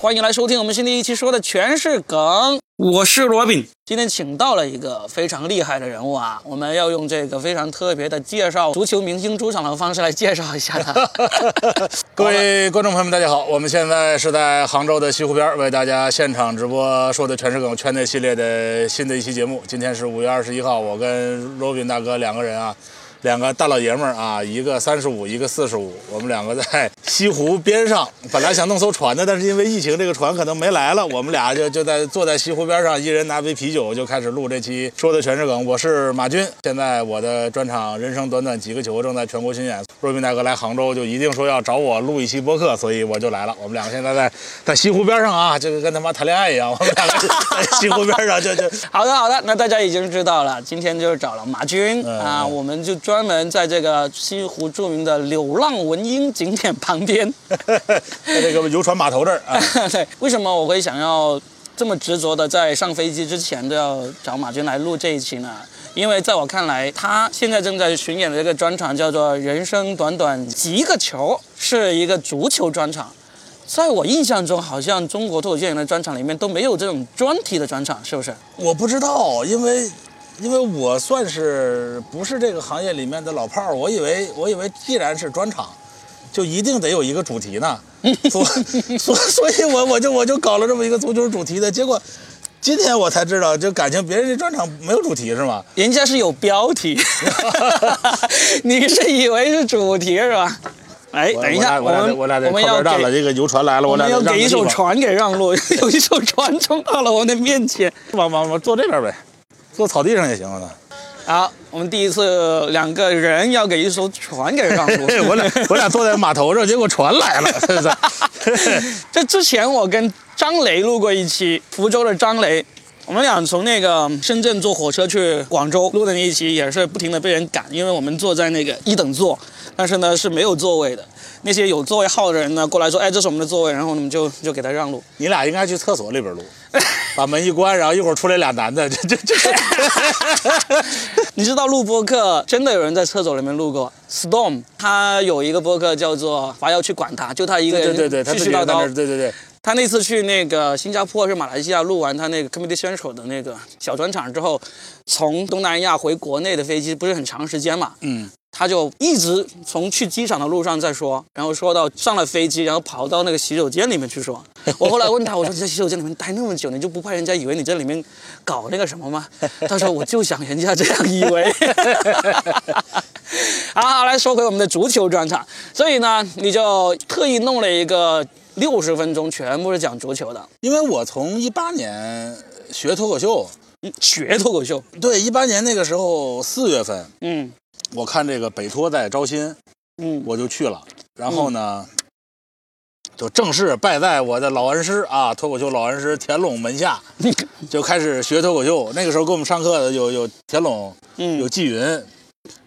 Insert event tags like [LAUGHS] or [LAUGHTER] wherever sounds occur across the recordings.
欢迎来收听我们新的一期，说的全是梗。我是罗宾，今天请到了一个非常厉害的人物啊，我们要用这个非常特别的介绍足球明星出场的方式来介绍一下他。[LAUGHS] 各位观众朋友们，大家好，我们现在是在杭州的西湖边为大家现场直播说的全是梗圈内系列的新的一期节目。今天是五月二十一号，我跟罗宾大哥两个人啊。两个大老爷们儿啊，一个三十五，一个四十五，我们两个在西湖边上，本来想弄艘船的，但是因为疫情，这个船可能没来了，我们俩就就在坐在西湖边上，一人拿杯啤酒，就开始录这期说的全是梗。我是马军，现在我的专场《人生短短几个球》正在全国巡演。若宾大哥来杭州，就一定说要找我录一期播客，所以我就来了。我们两个现在在在西湖边上啊，就跟他妈谈恋爱一样，我们两个在西湖边上就就 [LAUGHS] 好的好的，那大家已经知道了，今天就是找了马军啊，我们就。专门在这个西湖著名的柳浪闻莺景点旁边，在这个游船码头这儿啊。对，[LAUGHS] 为什么我会想要这么执着的在上飞机之前都要找马军来录这一期呢？因为在我看来，他现在正在巡演的这个专场叫做《人生短短几个球》，是一个足球专场。在我印象中，好像中国脱口秀演员的专场里面都没有这种专题的专场，是不是？我不知道，因为。因为我算是不是这个行业里面的老炮儿，我以为我以为既然是专场，就一定得有一个主题呢，[LAUGHS] 所所所以，我我就我就搞了这么一个足球主题的结果，今天我才知道，就感情别人这专场没有主题是吗？人家是有标题，[LAUGHS] 你是以为是主题是吧？哎，等一下，我们我俩我们要给这个游船来了，我俩要给一艘船给让路，[LAUGHS] 有一艘船冲到了我们的面前，往往往坐这边呗。坐草地上也行啊。好，我们第一次两个人要给一艘船给让 [LAUGHS] 路。我俩我俩坐在码头上，结果船来了。[LAUGHS] 这之前我跟张雷录过一期，福州的张雷，我们俩从那个深圳坐火车去广州录的那一期，也是不停的被人赶，因为我们坐在那个一等座，但是呢是没有座位的。那些有座位号的人呢，过来说：“哎，这是我们的座位。”然后我们就就给他让路。你俩应该去厕所里边录，[LAUGHS] 把门一关，然后一会儿出来俩男的，这这这。[LAUGHS] 你知道录播客真的有人在厕所里面录过？Storm 他有一个播客叫做“还要去管他”，就他一个人对对对，絮絮叨叨。对对对。他那次去那个新加坡是马来西亚录完他那个 Comedy Central 的那个小专场之后，从东南亚回国内的飞机不是很长时间嘛？嗯。他就一直从去机场的路上在说，然后说到上了飞机，然后跑到那个洗手间里面去说。我后来问他，我说你在洗手间里面待那么久，你就不怕人家以为你在里面搞那个什么吗？他说我就想人家这样以为。[LAUGHS] 好，好，来说回我们的足球专场。所以呢，你就特意弄了一个六十分钟，全部是讲足球的。因为我从一八年学脱口秀，学脱口秀。对，一八年那个时候四月份，嗯。我看这个北托在招新，嗯，我就去了。然后呢，就正式拜在我的老恩师啊，脱口秀老恩师田龙门下，[LAUGHS] 就开始学脱口秀。那个时候给我们上课的有有田龙，嗯，有纪云，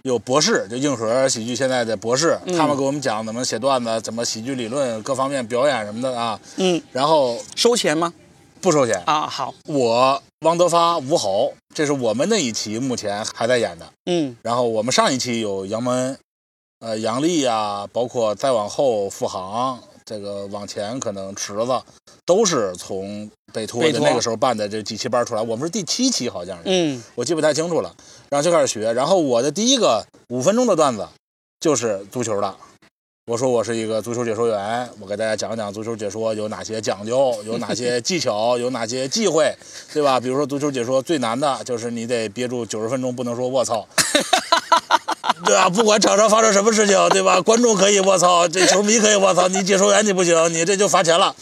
有博士，就硬核喜剧现在的博士，他们给我们讲怎么写段子，怎么喜剧理论，各方面表演什么的啊。嗯，然后收钱吗？不收钱啊。好，我。汪德发、吴豪，这是我们那一期目前还在演的。嗯，然后我们上一期有杨蒙，呃，杨丽啊，包括再往后付航，这个往前可能池子，都是从北托的那个时候办的这几期班出来。我们是第七期，好像是。嗯，我记不太清楚了。然后就开始学，然后我的第一个五分钟的段子就是足球的。我说我是一个足球解说员，我给大家讲讲足球解说有哪些讲究，有哪些 [LAUGHS] 技巧，有哪些忌讳，对吧？比如说足球解说最难的就是你得憋住九十分钟不能说卧槽，[LAUGHS] 对吧？不管场上发生什么事情，对吧？观众可以卧槽，这球迷可以卧槽，你解说员你不行，你这就罚钱了。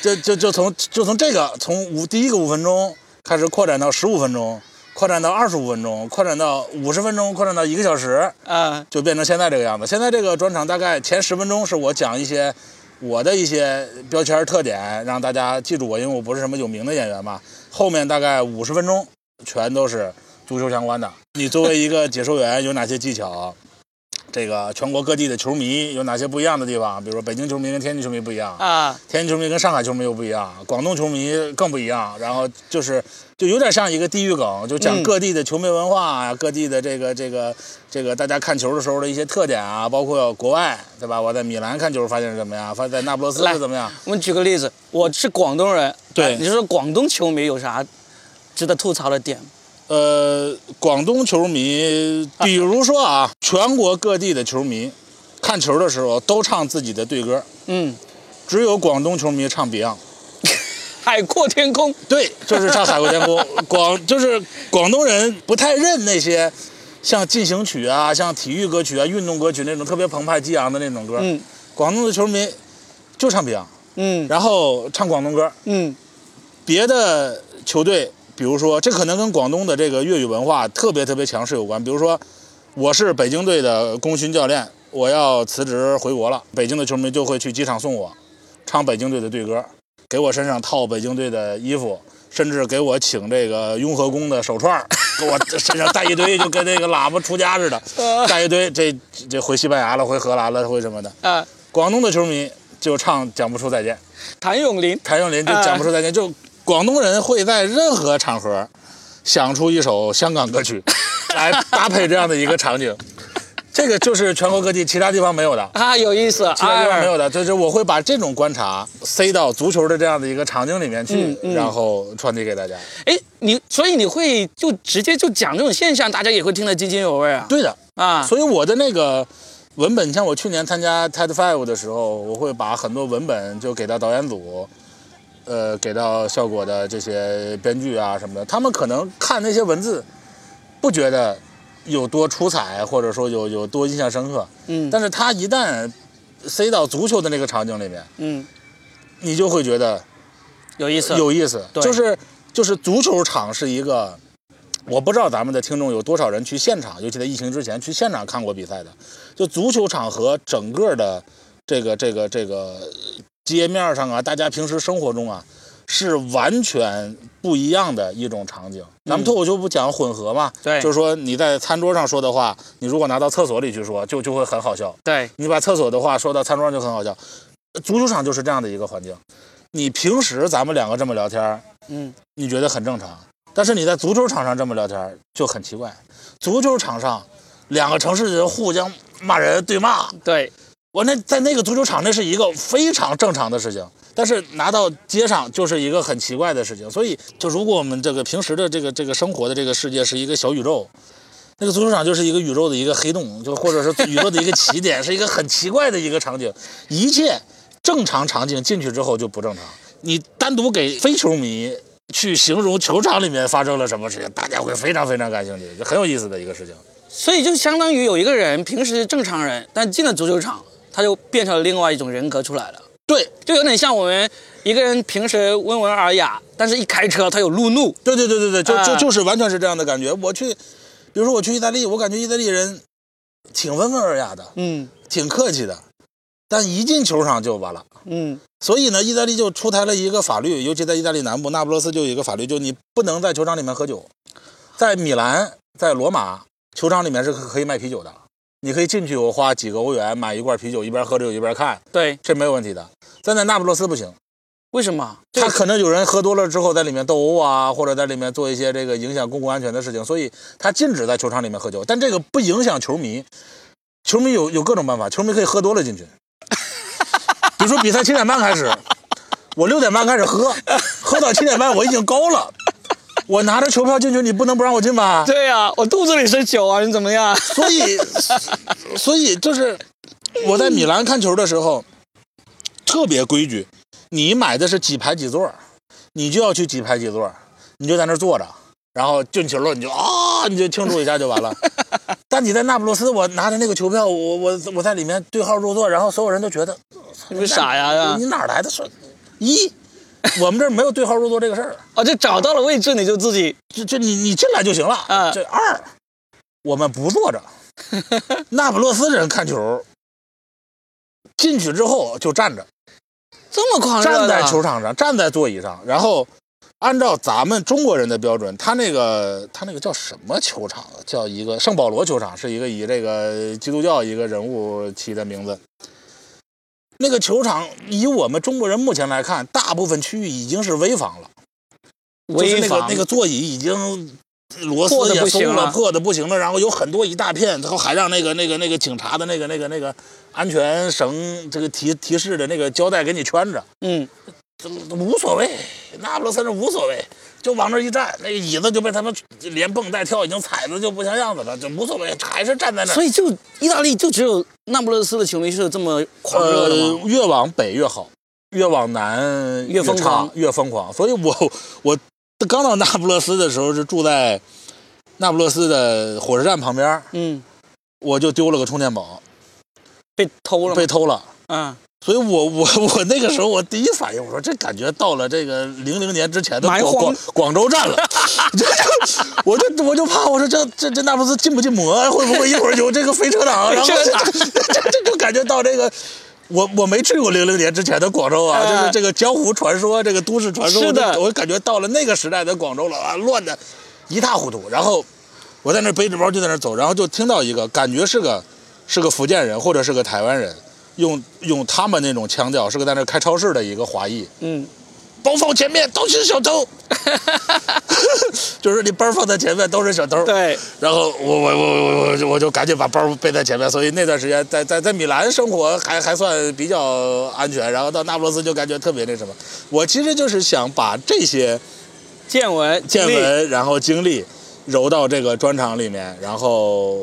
就就就从就从这个从五第一个五分钟开始扩展到十五分钟。扩展到二十五分钟，扩展到五十分钟，扩展到一个小时，啊，就变成现在这个样子。现在这个专场大概前十分钟是我讲一些我的一些标签特点，让大家记住我，因为我不是什么有名的演员嘛。后面大概五十分钟全都是足球相关的。你作为一个解说员有哪些技巧？这个全国各地的球迷有哪些不一样的地方？比如说北京球迷跟天津球迷不一样啊，天津球迷跟上海球迷又不一样，广东球迷更不一样。然后就是就有点像一个地域梗，就讲各地的球迷文化啊，各地的这个这个这个大家看球的时候的一些特点啊，包括国外对吧？我在米兰看球发现是怎么样？发现在那不勒斯是怎么样？我们举个例子，我是广东人，对，你说广东球迷有啥值得吐槽的点？呃，广东球迷，比如说啊，全国各地的球迷，看球的时候都唱自己的队歌，嗯，只有广东球迷唱 Beyond，《[LAUGHS] 海阔天空》。对，就是唱《海阔天空》。[LAUGHS] 广就是广东人不太认那些像进行曲啊、像体育歌曲啊、运动歌曲那种特别澎湃激昂的那种歌。嗯，广东的球迷就唱 Beyond，嗯，然后唱广东歌，嗯，别的球队。比如说，这可能跟广东的这个粤语文化特别特别强势有关。比如说，我是北京队的功勋教练，我要辞职回国了，北京的球迷就会去机场送我，唱北京队的队歌，给我身上套北京队的衣服，甚至给我请这个雍和宫的手串，[LAUGHS] 给我身上带一堆，就跟那个喇叭出家似的，带一堆。这这回西班牙了，回荷兰了，回什么的。啊，广东的球迷就唱讲不出再见。谭咏麟，谭咏麟就讲不出再见，就。广东人会在任何场合想出一首香港歌曲 [LAUGHS] 来搭配这样的一个场景，这个就是全国各地其他地方没有的啊，有意思，其他地方没有的，就是我会把这种观察塞到足球的这样的一个场景里面去，然后传递给大家。哎，你所以你会就直接就讲这种现象，大家也会听得津津有味啊。对的啊，所以我的那个文本，像我去年参加 TED Five 的时候，我会把很多文本就给到导演组。呃，给到效果的这些编剧啊什么的，他们可能看那些文字，不觉得有多出彩，或者说有有多印象深刻。嗯。但是他一旦塞到足球的那个场景里面，嗯，你就会觉得有意思，有意思。就是就是足球场是一个，我不知道咱们的听众有多少人去现场，尤其在疫情之前去现场看过比赛的。就足球场和整个的这个这个这个。街面上啊，大家平时生活中啊，是完全不一样的一种场景。咱们脱口秀不讲混合嘛？对，就是说你在餐桌上说的话，你如果拿到厕所里去说，就就会很好笑。对，你把厕所的话说到餐桌上就很好笑。足球场就是这样的一个环境。你平时咱们两个这么聊天，嗯，你觉得很正常。但是你在足球场上这么聊天就很奇怪。足球场上，两个城市的人互相骂人对骂。对。我那在那个足球场，那是一个非常正常的事情，但是拿到街上就是一个很奇怪的事情。所以，就如果我们这个平时的这个这个生活的这个世界是一个小宇宙，那个足球场就是一个宇宙的一个黑洞，就或者是宇宙的一个起点，[LAUGHS] 是一个很奇怪的一个场景。一切正常场景进去之后就不正常。你单独给非球迷去形容球场里面发生了什么事情，大家会非常非常感兴趣，就很有意思的一个事情。所以就相当于有一个人平时正常人，但进了足球场。他就变成了另外一种人格出来了，对，就有点像我们一个人平时温文尔雅，但是一开车他有路怒，对对对对对，就就就是完全是这样的感觉。我去，比如说我去意大利，我感觉意大利人挺温文尔雅的，嗯，挺客气的，但一进球场就完了，嗯，所以呢，意大利就出台了一个法律，尤其在意大利南部那不勒斯就有一个法律，就你不能在球场里面喝酒，在米兰、在罗马球场里面是可以卖啤酒的。你可以进去，我花几个欧元买一罐啤酒，一边喝着一边看，对，这没有问题的。但在那不勒斯不行，为什么？他可能有人喝多了之后在里面斗殴啊，或者在里面做一些这个影响公共安全的事情，所以他禁止在球场里面喝酒。但这个不影响球迷，球迷有有各种办法，球迷可以喝多了进去。比如说比赛七点半开始，我六点半开始喝，喝到七点半我已经高了。我拿着球票进去，你不能不让我进吧？对呀，我肚子里是酒啊，你怎么样？所以，所以就是我在米兰看球的时候，特别规矩。你买的是几排几座，你就要去几排几座，你就在那坐着，然后进球了你就啊，你就庆祝一下就完了。[LAUGHS] 但你在那不勒斯，我拿着那个球票，我我我在里面对号入座，然后所有人都觉得你傻呀？你哪来的说一？[LAUGHS] 我们这儿没有对号入座这个事儿啊，就找到了位置你就自己就就你你进来就行了啊。这二，我们不坐着，[LAUGHS] 那不勒斯人看球，进去之后就站着，[LAUGHS] 这么狂热站在球场上，站在座椅上，然后按照咱们中国人的标准，他那个他那个叫什么球场？叫一个圣保罗球场，是一个以这个基督教一个人物起的名字。那个球场以我们中国人目前来看，大部分区域已经是危房了，就是那个那个座椅已经螺丝也松了，破的不行了，然后有很多一大片，然后还让那个那个那个警察的那个那个那个安全绳这个提提示的那个胶带给你圈着，嗯，无所谓，那不勒斯那无所谓。就往那一站，那个椅子就被他们连蹦带跳，已经踩的就不像样子了，就无所谓，还是站在那。所以就意大利就只有那不勒斯的球迷是这么狂热的吗？越往北越好，越往南越疯狂，越疯狂。所以我我刚到那不勒斯的时候是住在那不勒斯的火车站旁边，嗯，我就丢了个充电宝，被偷了，被偷了，嗯。所以，我我我那个时候，我第一反应，我说这感觉到了这个零零年之前的广广广州站了，我就我就怕，我说这这这那不是进不进魔？会不会一会儿有这个飞车党？然后这这就感觉到这个，我我没去过零零年之前的广州啊，就是这个江湖传说，这个都市传说，是的，我感觉到了那个时代的广州了啊，乱的一塌糊涂。然后我在那背着包就在那走，然后就听到一个，感觉是个是个福建人或者是个台湾人。用用他们那种腔调，是个在那开超市的一个华裔。嗯，包放前面都是小偷，[LAUGHS] 就是你包放在前面都是小偷。对。然后我我我我我我就赶紧把包背在前面，所以那段时间在在在米兰生活还还算比较安全。然后到那不勒斯就感觉特别那什么。我其实就是想把这些见闻见闻，然后经历揉到这个专场里面，然后。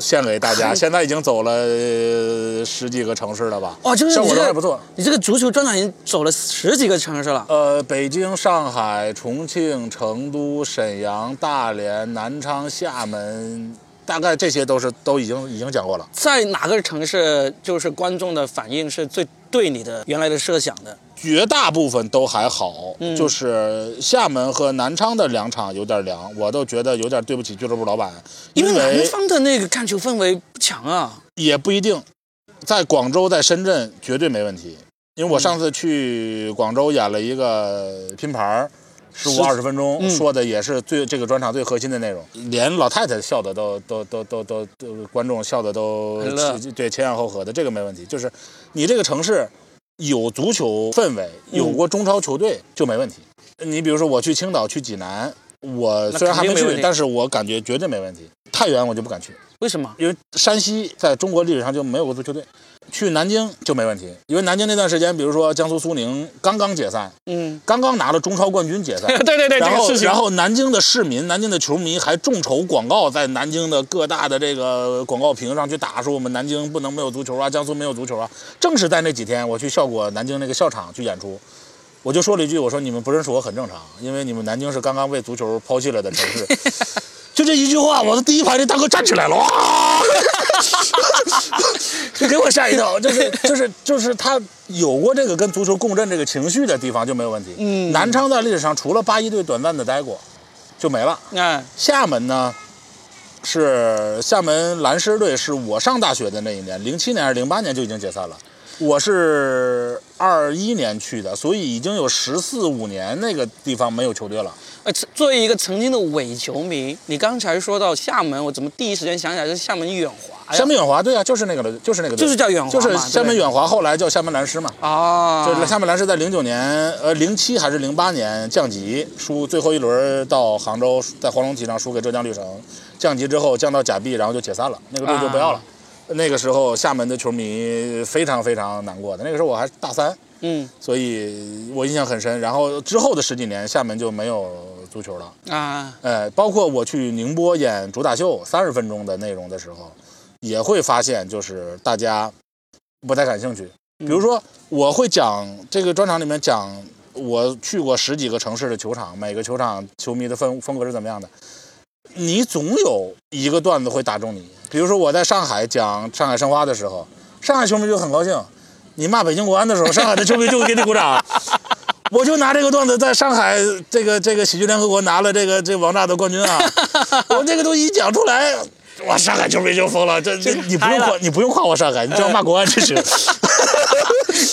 献给大家，现在已经走了十几个城市了吧？哦，就是效果都还不错。你这个足球专场已经走了十几个城市了。呃，北京、上海、重庆、成都、沈阳、大连、南昌、厦门，大概这些都是都已经已经讲过了。在哪个城市，就是观众的反应是最对你的原来的设想的？绝大部分都还好，就是厦门和南昌的两场有点凉，我都觉得有点对不起俱乐部老板。因为南方的那个看球氛围不强啊，也不一定，在广州、在深圳绝对没问题。因为我上次去广州演了一个拼盘，十五二十分钟，说的也是最这个专场最核心的内容，连老太太笑的都都都都都都，观众笑的都对前仰后合的，这个没问题。就是你这个城市。有足球氛围，有过中超球队就没问题。你比如说，我去青岛、去济南，我虽然还没去，但是我感觉绝对没问题。太原我就不敢去，为什么？因为山西在中国历史上就没有过足球队。去南京就没问题，因为南京那段时间，比如说江苏苏宁刚刚解散，嗯，刚刚拿了中超冠军解散，[LAUGHS] 对对对，然后然后南京的市民、南京的球迷还众筹广告，在南京的各大的这个广告屏上去打，说我们南京不能没有足球啊，江苏没有足球啊。正是在那几天，我去效果南京那个校场去演出，我就说了一句，我说你们不认识我很正常，因为你们南京是刚刚被足球抛弃了的城市。[LAUGHS] 就这一句话，我的第一排的大哥站起来了，哇！[LAUGHS] 就给我吓一跳。就是就是就是他有过这个跟足球共振这个情绪的地方就没有问题。嗯，南昌在历史上除了八一队短暂的待过，就没了。哎，厦门呢，是厦门蓝狮队，是我上大学的那一年，零七年还是零八年就已经解散了。我是二一年去的，所以已经有十四五年那个地方没有球队了。呃，作为一个曾经的伪球迷，你刚才说到厦门，我怎么第一时间想起来是厦门远华？厦门远华，对啊，就是那个的，就是那个，就是叫远华，就是厦门远华，后来叫厦门蓝狮嘛。啊，就是厦门蓝狮在零九年，呃，零七还是零八年降级，输最后一轮到杭州，在黄龙体上输给浙江绿城，降级之后降到甲 B，然后就解散了，那个队就不要了。那个时候厦门的球迷非常非常难过的，那个时候我还大三。嗯，所以我印象很深。然后之后的十几年，厦门就没有足球了啊。哎，包括我去宁波演主打秀三十分钟的内容的时候，也会发现就是大家不太感兴趣。比如说，我会讲这个专场里面讲我去过十几个城市的球场，每个球场球迷的风风格是怎么样的。你总有一个段子会打中你。比如说我在上海讲上海申花的时候，上海球迷就很高兴。你骂北京国安的时候，上海的球迷就会给你鼓掌。[LAUGHS] 我就拿这个段子在上海这个这个喜剧联合国拿了这个这王炸的冠军啊！[LAUGHS] 我这个东西一讲出来，哇，上海球迷就疯了。这这你不用夸，你不用夸我上海，你只要骂国安就行。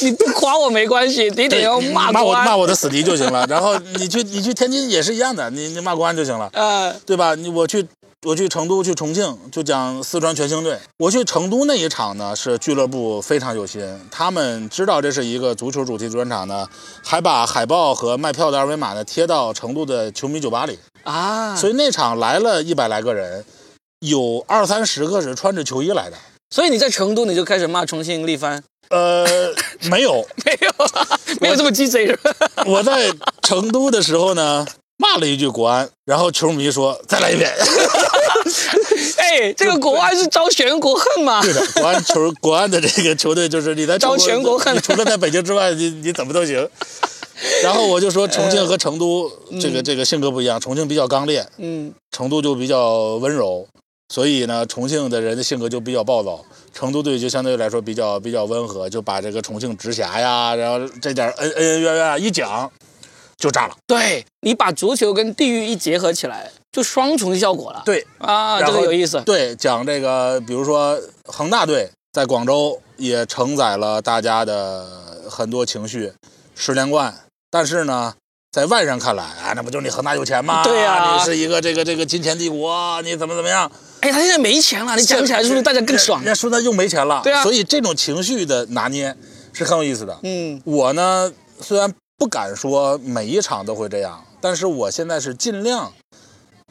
你不夸我没关系，你得要骂骂我。骂我的死敌就行了。然后你去你去天津也是一样的，你你骂国安就行了，呃，[LAUGHS] 对吧？你我去我去成都去重庆就讲四川全兴队。我去成都那一场呢，是俱乐部非常有心，他们知道这是一个足球主题专场呢，还把海报和卖票的二维码呢贴到成都的球迷酒吧里。啊，所以那场来了一百来个人，有二三十个是穿着球衣来的。所以你在成都你就开始骂重庆力帆，呃，没有，[LAUGHS] 没有啊，没有这么鸡贼是吧？[LAUGHS] 我在成都的时候呢，骂了一句国安，然后球迷说再来一遍。[LAUGHS] 哎，这个国安是招全国恨吗？对的，国安球国安的这个球队就是你在中招全国恨你除了在北京之外，你你怎么都行。然后我就说重庆和成都这个这个性格不一样，重庆比较刚烈，嗯，成都就比较温柔，所以呢，重庆的人的性格就比较暴躁，成都队就相对来说比较比较温和，就把这个重庆直辖呀，然后这点恩恩恩怨怨啊一讲，就炸了。对你把足球跟地域一结合起来，就双重效果了。对啊，这个有意思。对，讲这个，比如说恒大队在广州也承载了大家的很多情绪，十连冠。但是呢，在外人看来，啊，那不就是你恒大有钱吗？对呀你是一个这个这个金钱帝国，你怎么怎么样？哎，他现在没钱了，你讲起来是不是大家更爽人？家说他又没钱了，对啊所以这种情绪的拿捏是很有意思的。嗯我呢，虽然不敢说每一场都会这样，但是我现在是尽量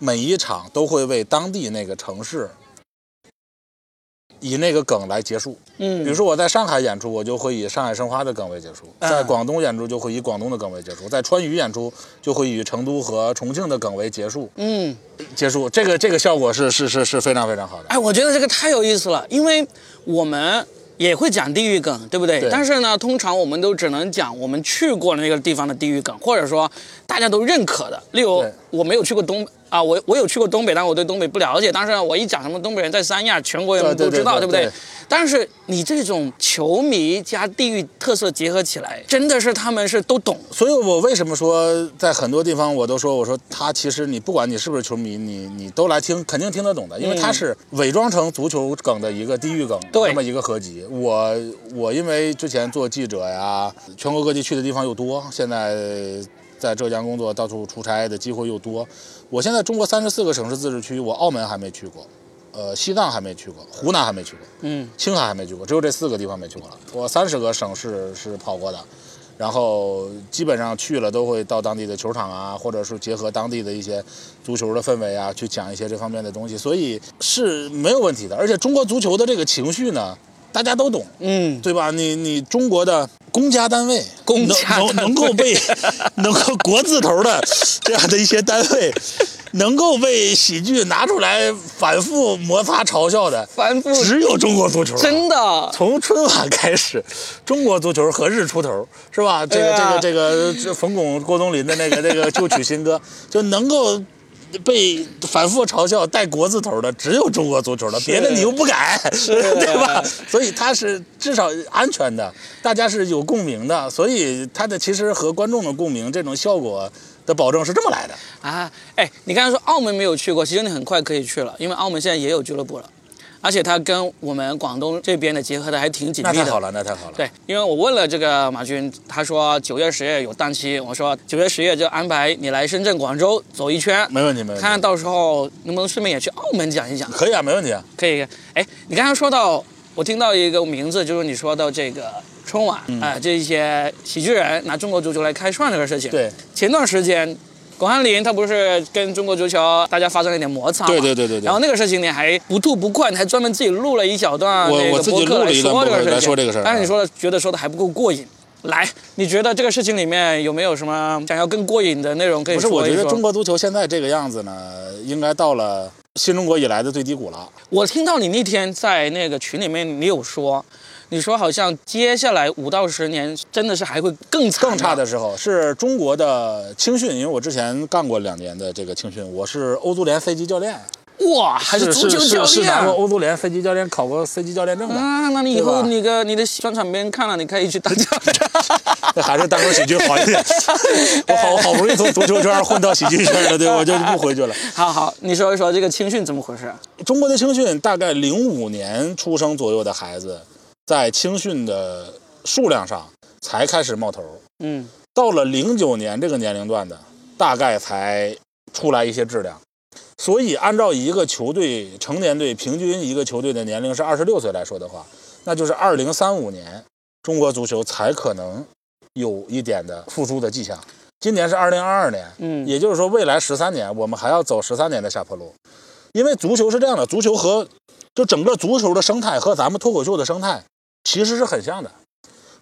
每一场都会为当地那个城市以那个梗来结束。嗯，比如说我在上海演出，我就会以上海申花的梗为结束；啊在广东演出就会以广东的梗为结束；在川渝演出就会以成都和重庆的梗为结束。嗯，结束，这个这个效果是是是是非常非常好的。哎，我觉得这个太有意思了，因为我们也会讲地域梗，对不对？对但是呢，通常我们都只能讲我们去过那个地方的地域梗，或者说大家都认可的。例如对，我没有去过东啊，我我有去过东北，但我对东北不了解。但是呢我一讲什么东北人在三亚，全国人对对都知道，不对不对？但是你这种球迷加地域特色结合起来，真的是他们是都懂。所以我为什么说在很多地方我都说，我说他其实你不管你是不是球迷，你你都来听，肯定听得懂的，因为他是伪装成足球梗的一个地域梗，对这么一个合集。我我因为之前做记者呀，全国各地去的地方又多，现在在浙江工作，到处出差的机会又多。我现在中国三十四个省市自治区，我澳门还没去过。呃，西藏还没去过，湖南还没去过，嗯，青海还没去过，只有这四个地方没去过了。我三十个省市是跑过的，然后基本上去了都会到当地的球场啊，或者是结合当地的一些足球的氛围啊，去讲一些这方面的东西，所以是没有问题的。而且中国足球的这个情绪呢，大家都懂，嗯，对吧？你你中国的公家单位，公家能单位能能够被 [LAUGHS] 能够国字头的 [LAUGHS] 这样的一些单位，能够被喜剧拿出来反复摩擦嘲笑的，反复只有中国足球。真的，从春晚开始，中国足球何日出头，是吧？这个、啊这个这个这冯巩、郭冬临的那个那个旧曲新歌，就能够被反复嘲笑带国字头的，只有中国足球了，别的你又不敢，[LAUGHS] 对吧？所以它是至少安全的，大家是有共鸣的，所以它的其实和观众的共鸣这种效果的保证是这么来的。啊，哎，你刚才说澳门没有去过，其实你很快可以去了，因为澳门现在也有俱乐部了，而且它跟我们广东这边的结合的还挺紧密的。那太好了，那太好了。对，因为我问了这个马军，他说九月、十月有档期，我说九月、十月就安排你来深圳、广州走一圈，没问题，没问题。看看到时候能不能顺便也去澳门讲一讲。可以啊，没问题啊。可以，哎，你刚刚说到，我听到一个名字，就是你说到这个春晚，啊、这一些喜剧人拿中国足球来开涮这个事情。，对，前段时间。巩汉林他不是跟中国足球大家发生了一点摩擦嘛？对对对对对然后那个事情你还不吐不快，你还专门自己录了一小段我我自己那个播客录了一段说这个事情，播客来说这个事儿但是你说的觉得说的还不够过瘾。来，你觉得这个事情里面有没有什么想要更过瘾的内容可以不是，说一说？我觉得中国足球现在这个样子呢，应该到了新中国以来的最低谷了。我听到你那天在那个群里面，你有说，你说好像接下来五到十年真的是还会更惨更差的时候是中国的青训，因为我之前干过两年的这个青训，我是欧足联飞机教练，哇，还是足球教是是练拿过欧足联飞机教练，考过飞机教练证的，啊？那你以后那个你的宣传别人看了，你可以去当教练。[LAUGHS] 还是单口喜剧好一点。[LAUGHS] 我好好不容易从足球圈混到喜剧圈了，对，我就不回去了。[LAUGHS] 好好，你说一说这个青训怎么回事？中国的青训大概零五年出生左右的孩子，在青训的数量上才开始冒头。嗯，到了零九年这个年龄段的，大概才出来一些质量。所以，按照一个球队成年队平均一个球队的年龄是二十六岁来说的话，那就是二零三五年中国足球才可能有一点的复苏的迹象。今年是二零二二年，嗯，也就是说未来十三年我们还要走十三年的下坡路。因为足球是这样的，足球和就整个足球的生态和咱们脱口秀的生态其实是很像的。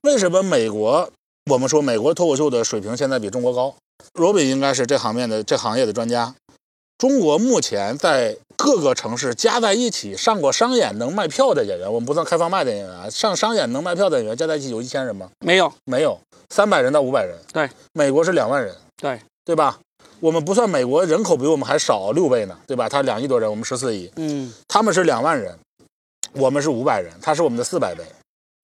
为什么美国我们说美国脱口秀的水平现在比中国高？罗宾应该是这行面的这行业的专家。中国目前在各个城市加在一起上过商演能卖票的演员，我们不算开放麦的演员啊，上商演能卖票的演员加在一起有一千人吗？没有，没有，三百人到五百人。对，美国是两万人。对，对吧？我们不算美国人口比我们还少六倍呢，对吧？他两亿多人，我们十四亿。嗯，他们是两万人，我们是五百人，他是我们的四百倍，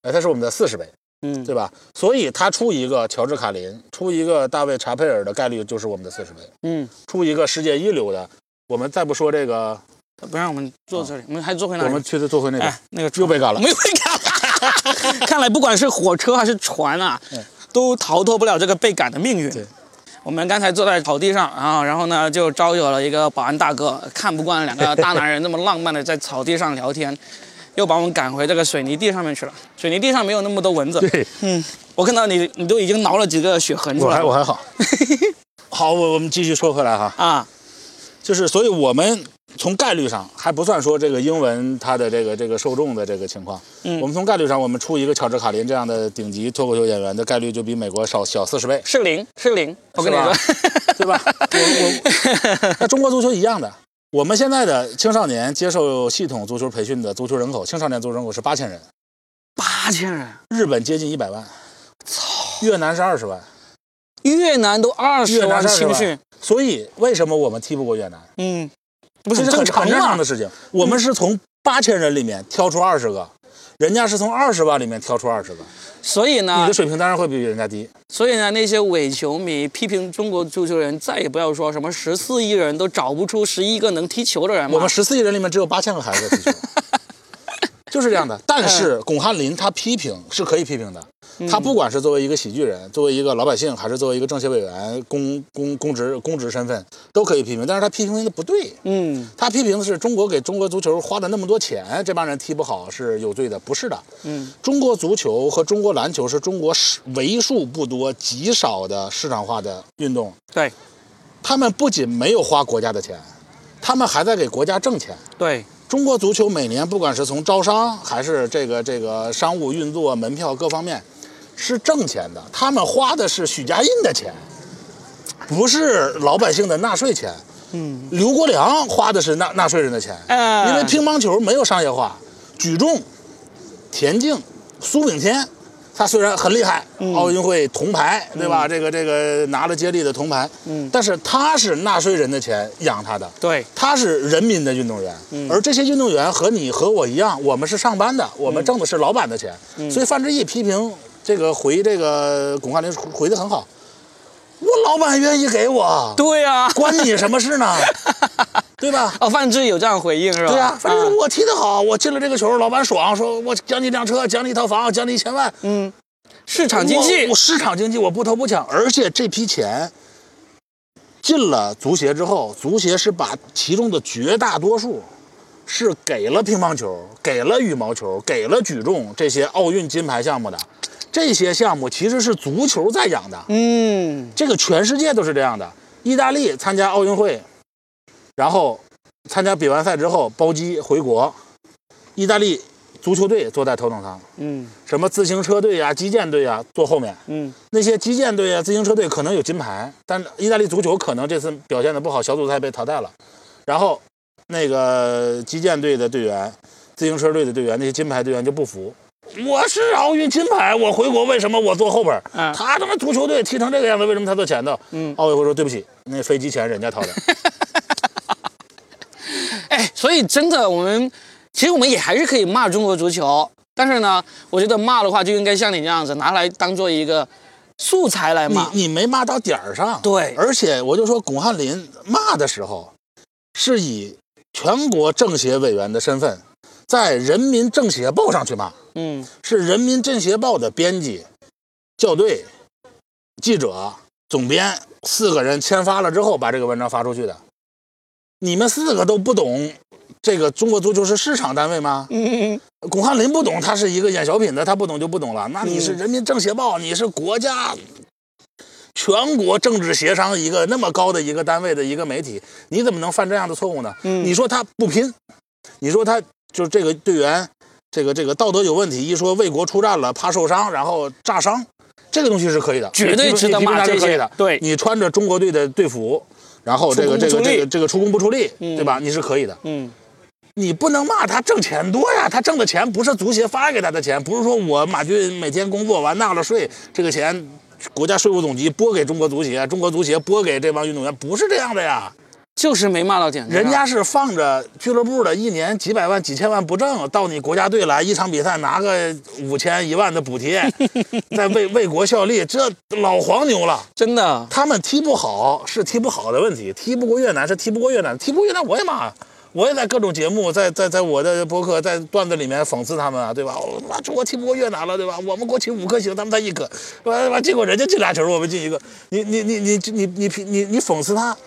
哎，它是我们的四十倍。嗯，对吧？所以他出一个乔治卡林，出一个大卫查佩尔的概率就是我们的四十倍。嗯，出一个世界一流的，我们再不说这个，不让我们坐这里，我们还坐回那。我们去的坐回那个，那个又被赶了，没有被赶。看来不管是火车还是船啊，都逃脱不了这个被赶的命运。对，我们刚才坐在草地上然啊，然后呢就招惹了一个保安大哥，看不惯两个大男人那么浪漫的在草地上聊天。又把我们赶回这个水泥地上面去了。水泥地上没有那么多蚊子。对，嗯，我看到你，你都已经挠了几个血痕出来。我还我还好。[LAUGHS] 好，我我们继续说回来哈。啊，就是，所以我们从概率上还不算说这个英文它的这个这个受众的这个情况。嗯。我们从概率上，我们出一个乔治卡林这样的顶级脱口秀演员的概率就比美国少小四十倍。是零，是零。我跟你说，对吧？我我，[LAUGHS] 那中国足球一样的。我们现在的青少年接受系统足球培训的足球人口，青少年足球人口是八千人，八千人。日本接近一百万，操！越南是二十万，越南都二十万青训。所以为什么我们踢不过越南？嗯，不是正常正常的事情。我们是从八千人里面挑出二十个，人家是从二十万里面挑出二十个。所以呢，你的水平当然会比人家低。所以呢，那些伪球迷批评中国足球人，再也不要说什么十四亿人都找不出十一个能踢球的人。我们十四亿人里面只有八千个孩子踢球。[LAUGHS] 就是这样的，但是巩汉林他批评是可以批评的，他不管是作为一个喜剧人，作为一个老百姓，还是作为一个政协委员、公公公职公职身份，都可以批评。但是他批评的不对，嗯，他批评的是中国给中国足球花了那么多钱，这帮人踢不好是有罪的，不是的，嗯，中国足球和中国篮球是中国为数不多极少的市场化的运动，对，他们不仅没有花国家的钱，他们还在给国家挣钱，对。中国足球每年不管是从招商还是这个这个商务运作、门票各方面，是挣钱的。他们花的是许家印的钱，不是老百姓的纳税钱。嗯，刘国梁花的是纳纳税人的钱。因为乒乓球没有商业化，举重、田径，苏炳添。他虽然很厉害，奥运会铜牌，对吧？这个这个拿了接力的铜牌，嗯，但是他是纳税人的钱养他的，对，他是人民的运动员，嗯而这些运动员和你和我一样，我们是上班的，我们挣的是老板的钱，所以范志毅批评这个回这个巩汉林回的很好，我老板愿意给我，对呀，关你什么事呢？[LAUGHS] 对吧？哦，范志毅有这样回应是吧？对呀，反正我踢得好，我进了这个球，老板爽，说我奖你辆车，奖你一套房，奖你一千万。嗯，市场经济，我市场经济，我不偷不抢，而且这批钱进了足协之后，足协是把其中的绝大多数是给了乒乓球，给了羽毛球，给了举重这些奥运金牌项目的。这些项目其实是足球在养的。嗯，这个全世界都是这样的。意大利参加奥运会。然后参加比完赛之后包机回国，意大利足球队坐在头等舱，嗯，什么自行车队呀、击剑队呀坐后面，嗯，那些击剑队呀、自行车队可能有金牌，但意大利足球可能这次表现的不好，小组赛被淘汰了。然后那个击剑队的队员、自行车队的队员，那些金牌队员就不服，我是奥运金牌，我回国为什么我坐后边？嗯他他妈足球队踢成这个样子，为什么他坐前头？嗯，奥委会说对不起，那飞机钱人家掏的。[LAUGHS] 哎，所以真的，我们其实我们也还是可以骂中国足球，但是呢，我觉得骂的话就应该像你这样子，拿来当做一个素材来骂。你你没骂到点儿上，对。而且我就说，巩汉林骂的时候，是以全国政协委员的身份，在《人民政协报》上去骂，嗯，是《人民政协报》的编辑、校对、记者、总编四个人签发了之后，把这个文章发出去的。你们四个都不懂这个中国足球是市场单位吗？嗯嗯巩汉林不懂，他是一个演小品的，他不懂就不懂了。那你是《人民政协报》，你是国家全国政治协商一个那么高的一个单位的一个媒体，你怎么能犯这样的错误呢？嗯你说他不拼，你说他就是这个队员，这个这个道德有问题，一说为国出战了，怕受伤，然后炸伤，这个东西是可以的，绝对值得骂这些的。对你穿着中国队的队服，然后这个这个这个这个出工不出力，嗯对吧？你是可以的。嗯你不能骂他挣钱多呀，他挣的钱不是足协发给他的钱，不是说我马俊每天工作完纳了税，这个钱国家税务总局拨给中国足协，中国足协拨给这帮运动员，不是这样的呀。就是没骂到点子上。人家是放着俱乐部的一年几百万、几千万不挣，到你国家队来一场比赛拿个五千、一万的补贴，[LAUGHS] 在为为国效力，这老黄牛了。真的，他们踢不好是踢不好的问题，踢不过越南是踢不过越南，踢不过越南我也骂，我也在各种节目，在在在我的博客，在段子里面讽刺他们啊，对吧？我妈中国踢不过越南了，对吧？我们国旗五颗星，他们才一颗，完完结果人家进俩球，我们进一个，你你你你你你你你你讽刺他，呃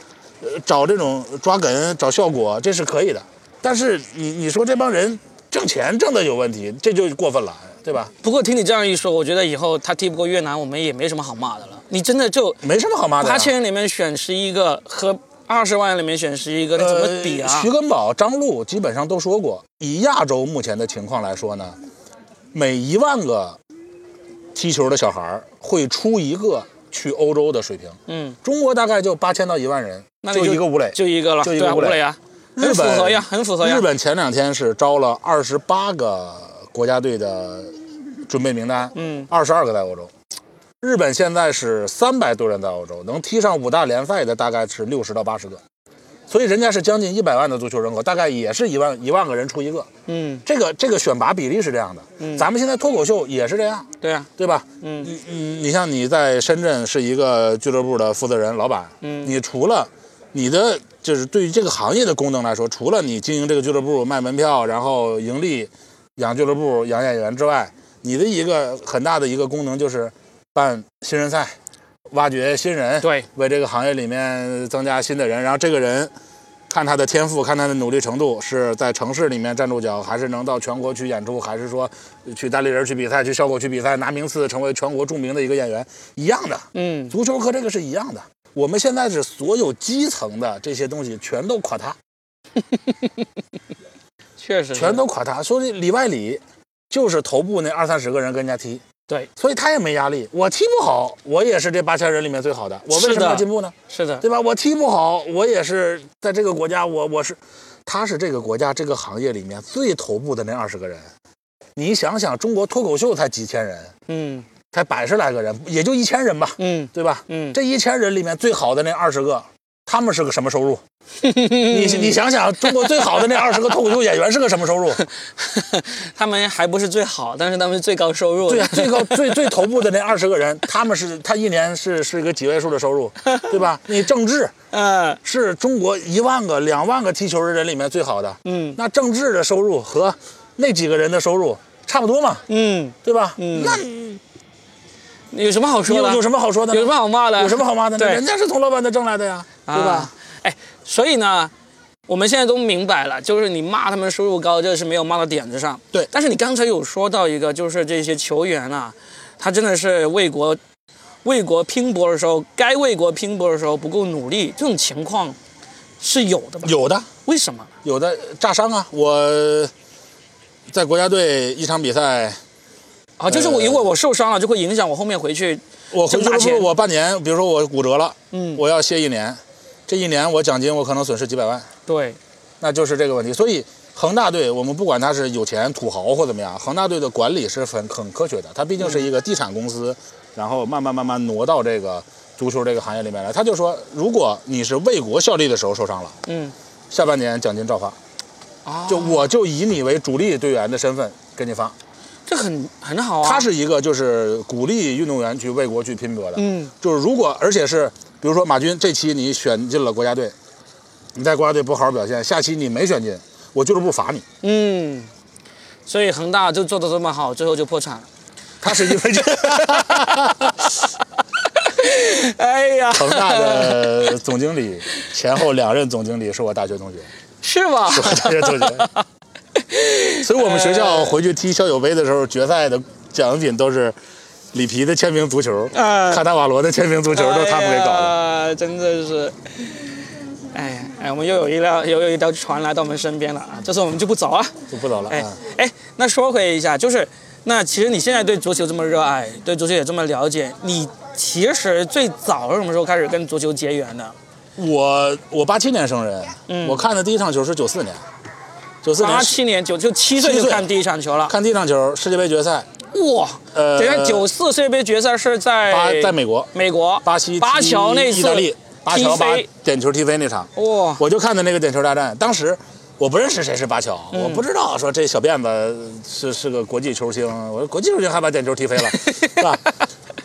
找这种抓梗找效果，这是可以的，但是你你说这帮人挣钱挣的有问题，这就过分了，对吧？不过听你这样一说，我觉得以后他踢不过越南，我们也没什么好骂的了。你真的就没什么好骂的呀。八千人里面选十一个和二十万人里面选十一个，你怎么比啊呃？徐根宝、张路基本上都说过，以亚洲目前的情况来说呢，每一万个踢球的小孩会出一个去欧洲的水平。嗯，中国大概就八千到一万人，那你就一个吴磊。就一个了，就一个吴磊吴磊啊，很符合呀，很符合呀。日本前两天是招了二十八个国家队的准备名单，嗯，二十二个在欧洲。日本现在是三百多人在欧洲，能踢上五大联赛的大概是六十到八十个，所以人家是将近一百万的足球人口，大概也是一万一万个人出一个。嗯，这个这个选拔比例是这样的，嗯咱们现在脱口秀也是这样，对呀，对吧？嗯你你你像你在深圳是一个俱乐部的负责人、老板，嗯你除了你的就是对于这个行业的功能来说，除了你经营这个俱乐部、卖门票，然后盈利、养俱乐部、养演员之外，你的一个很大的一个功能就是办新人赛，挖掘新人，对，为这个行业里面增加新的人，然后这个人看他的天赋，看他的努力程度，是在城市里面站住脚，还是能到全国去演出，还是说去单立人去比赛，去效果去比赛拿名次，成为全国著名的一个演员，一样的。嗯，足球和这个是一样的。我们现在是所有基层的这些东西全都垮塌，[LAUGHS] 确实全都垮塌。说这里外里就是头部那二三十个人跟人家踢，对，所以他也没压力。我踢不好，我也是这八千人里面最好的，我为什么要进步呢？是的，对吧？我踢不好，我也是在这个国家，我我是，他是这个国家这个行业里面最头部的那二十个人。你想想，中国脱口秀才几千人，嗯才百十来个人，也就一千人吧，嗯对吧？嗯，这一千人里面最好的那二十个，他们是个什么收入？[LAUGHS] 你你想想，中国最好的那二十个脱口秀演员是个什么收入？[LAUGHS] 他们还不是最好，但是他们是最高收入对。最 [LAUGHS] 最高最最头部的那二十个人，他们是他一年是是一个几位数的收入，对吧？你郑智嗯是中国一万个、两万个踢球的人里面最好的，嗯那郑智的收入和那几个人的收入差不多嘛，嗯，对吧？嗯那有什么好说的？有有什么好说的？有什么好骂的？有什么好骂的呢？对人家是从老板那挣来的呀，对吧啊？哎，所以呢，我们现在都明白了，就是你骂他们收入高，这是没有骂到点子上。对但是你刚才有说到一个，就是这些球员啊，他真的是为国为国拼搏的时候，该为国拼搏的时候不够努力，这种情况是有的吧？有的为什么？有的炸伤啊，我在国家队一场比赛，啊，就是我如果我受伤了，就会影响我后面回去。我回俱乐部挣大钱我半年，比如说我骨折了，嗯，我要歇一年，这一年我奖金我可能损失几百万，对，那就是这个问题。所以恒大队，我们不管他是有钱土豪或怎么样，恒大队的管理是很很科学的。他毕竟是一个地产公司，然后慢慢慢慢挪到这个足球这个行业里面来。他就说，如果你是为国效力的时候受伤了，嗯，下半年奖金照发，啊，就我就以你为主力队员的身份给你发。这很很好啊。他是一个就是鼓励运动员去为国去拼搏的。嗯就是如果而且是比如说马军这期你选进了国家队，你在国家队不好好表现，下期你没选进，我俱乐部罚你。嗯，所以恒大就做的这么好，最后就破产了。他是因为这，[LAUGHS] 哎呀，恒大的总经理前后两任总经理是我大学同学，是吗？是我大学同学。[LAUGHS] 所以我们学校回去踢校友杯的时候，决赛的奖品都是里皮的签名足球，卡纳瓦罗的签名足球都是他们给搞的，真的是。哎哎，我们又有一辆又有一条船来到我们身边了啊！这次我们就不走啊，就不走了。哎哎，那说回一下，就是那其实你现在对足球这么热爱，对足球也这么了解，你其实最早是什么时候开始跟足球结缘的？我我八七年生人，嗯，我看的第一场球是九四年，九四年八七年九就七岁就看第一场球了，看第一场球世界杯决赛。哇，呃，等下九四世界杯决赛是在在美国，美国巴西巴乔那次。巴乔把点球踢飞那场，哇！我就看的那个点球大战。当时我不认识谁是巴乔，我不知道说这小辫子是是个国际球星。我说国际球星还把点球踢飞了，是吧？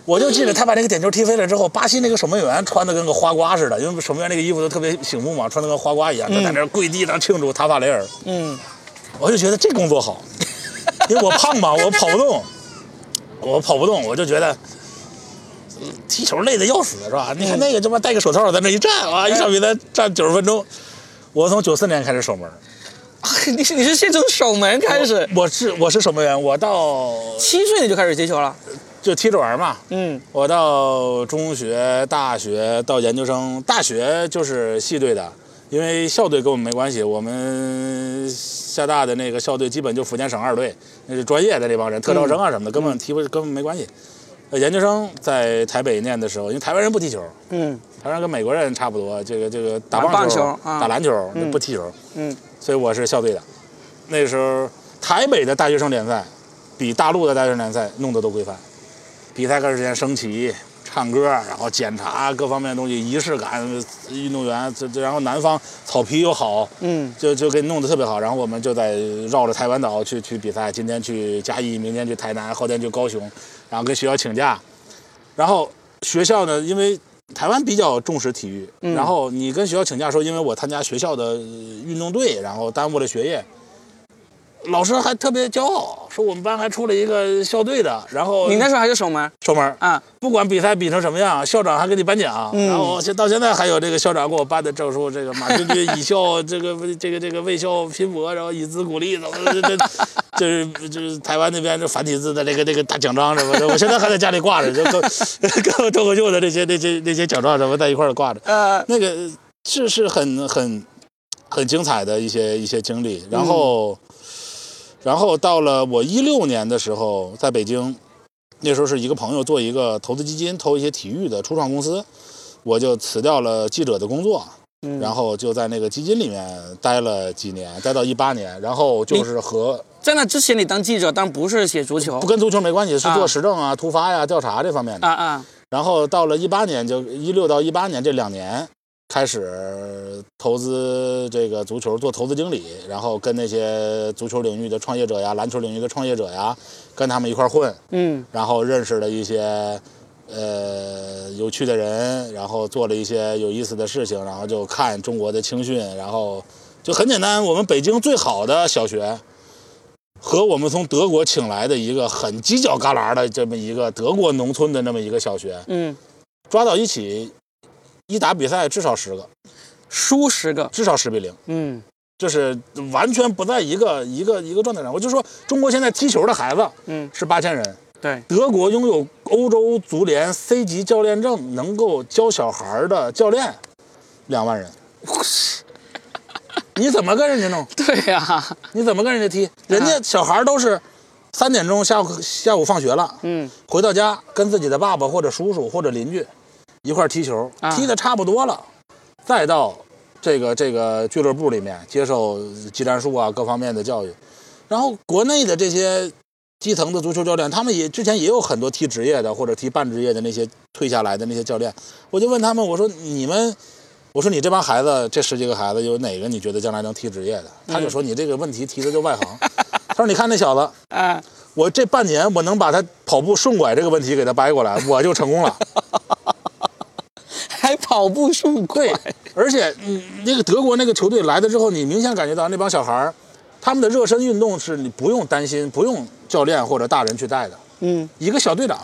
我就记得他把那个点球踢飞了之后，巴西那个守门员穿的跟个花瓜似的，因为守门员那个衣服都特别醒目嘛，穿的跟花瓜一样，就在那跪地上庆祝塔法雷尔。嗯，我就觉得这工作好，[LAUGHS] 因为我胖嘛，我跑不动，[LAUGHS] 我跑不动，我就觉得。踢球累得要死，是吧？你看那个他妈戴个手套在那一站，啊，一场比赛站九十分钟。我从九四年开始守门，你是你是先从守门开始？我是我是守门员，我到七岁你就开始接球了，就踢着玩嘛。嗯，我到中学、大学到研究生，大学就是系队的，因为校队跟我们没关系。我们厦大的那个校队基本就福建省二队，那是专业的那帮人，特招生啊什么的，根本踢不根本没关系。呃，研究生在台北念的时候，因为台湾人不踢球，嗯，台湾跟美国人差不多，这个这个打棒球、打篮球不踢球，嗯，所以我是校队的。那时候台北的大学生联赛比大陆的大学生联赛弄得都规范，比赛开始前升旗、唱歌，然后检查各方面的东西，仪式感，运动员这这，然后南方草皮又好，嗯，就就给弄得特别好。然后我们就在绕着台湾岛去去比赛，今天去嘉义，明天去台南，后天去高雄。然后跟学校请假，然后学校呢，因为台湾比较重视体育，然后你跟学校请假说，因为我参加学校的运动队，然后耽误了学业。老师还特别骄傲，说我们班还出了一个校队的。然后你那时候还是守门？守门啊！不管比赛比成什么样，校长还给你颁奖。然后现到现在还有这个校长给我颁的证书，这个马军军以校 [LAUGHS] 这个这个这个为校拼搏，然后以资鼓励，怎么这这 [LAUGHS] 就是就是台湾那边这繁体字的那个那个大奖章什么的，我现在还在家里挂着，就跟 [LAUGHS] 跟脱口秀的那些那些那些奖状什么在一块儿挂着。呃，那个是是很很很精彩的一些一些经历，然后。然后到了我一六年的时候，在北京，那时候是一个朋友做一个投资基金，投一些体育的初创公司，我就辞掉了记者的工作，然后就在那个基金里面待了几年，待到一八年，然后就是和在那之前你当记者，但不是写足球，不跟足球没关系，是做时政啊、突发呀、调查这方面的啊啊。然后到了一八年，就一六到一八年这两年。开始投资这个足球，做投资经理，然后跟那些足球领域的创业者呀、篮球领域的创业者呀，跟他们一块混，嗯，然后认识了一些呃有趣的人，然后做了一些有意思的事情，然后就看中国的青训，然后就很简单，我们北京最好的小学和我们从德国请来的一个很犄角旮旯的这么一个德国农村的那么一个小学，嗯，抓到一起。一打比赛至少十个，输十个，至少十比零。嗯，就是完全不在一个一个一个状态上。我就说，中国现在踢球的孩子，嗯，是八千人。对，德国拥有欧洲足联 C 级教练证，能够教小孩的教练，两万人。你怎么跟人家弄？[LAUGHS] 对呀，你怎么跟人家踢？人家小孩都是三点钟下午下午放学了，嗯，回到家跟自己的爸爸或者叔叔或者邻居。一块踢球，踢的差不多了，再到这个这个俱乐部里面接受技战术啊各方面的教育。然后国内的这些基层的足球教练，他们也之前也有很多踢职业的或者踢半职业的那些退下来的那些教练。我就问他们，我说你们，我说你这帮孩子，这十几个孩子有哪个你觉得将来能踢职业的？他就说你这个问题提的就外行。[LAUGHS] 他说你看那小子，啊，我这半年我能把他跑步顺拐这个问题给他掰过来，我就成功了。[LAUGHS] 还跑步顺拐，而且，嗯，那个德国那个球队来了之后，你明显感觉到那帮小孩儿，他们的热身运动是你不用担心，不用教练或者大人去带的。嗯，一个小队长，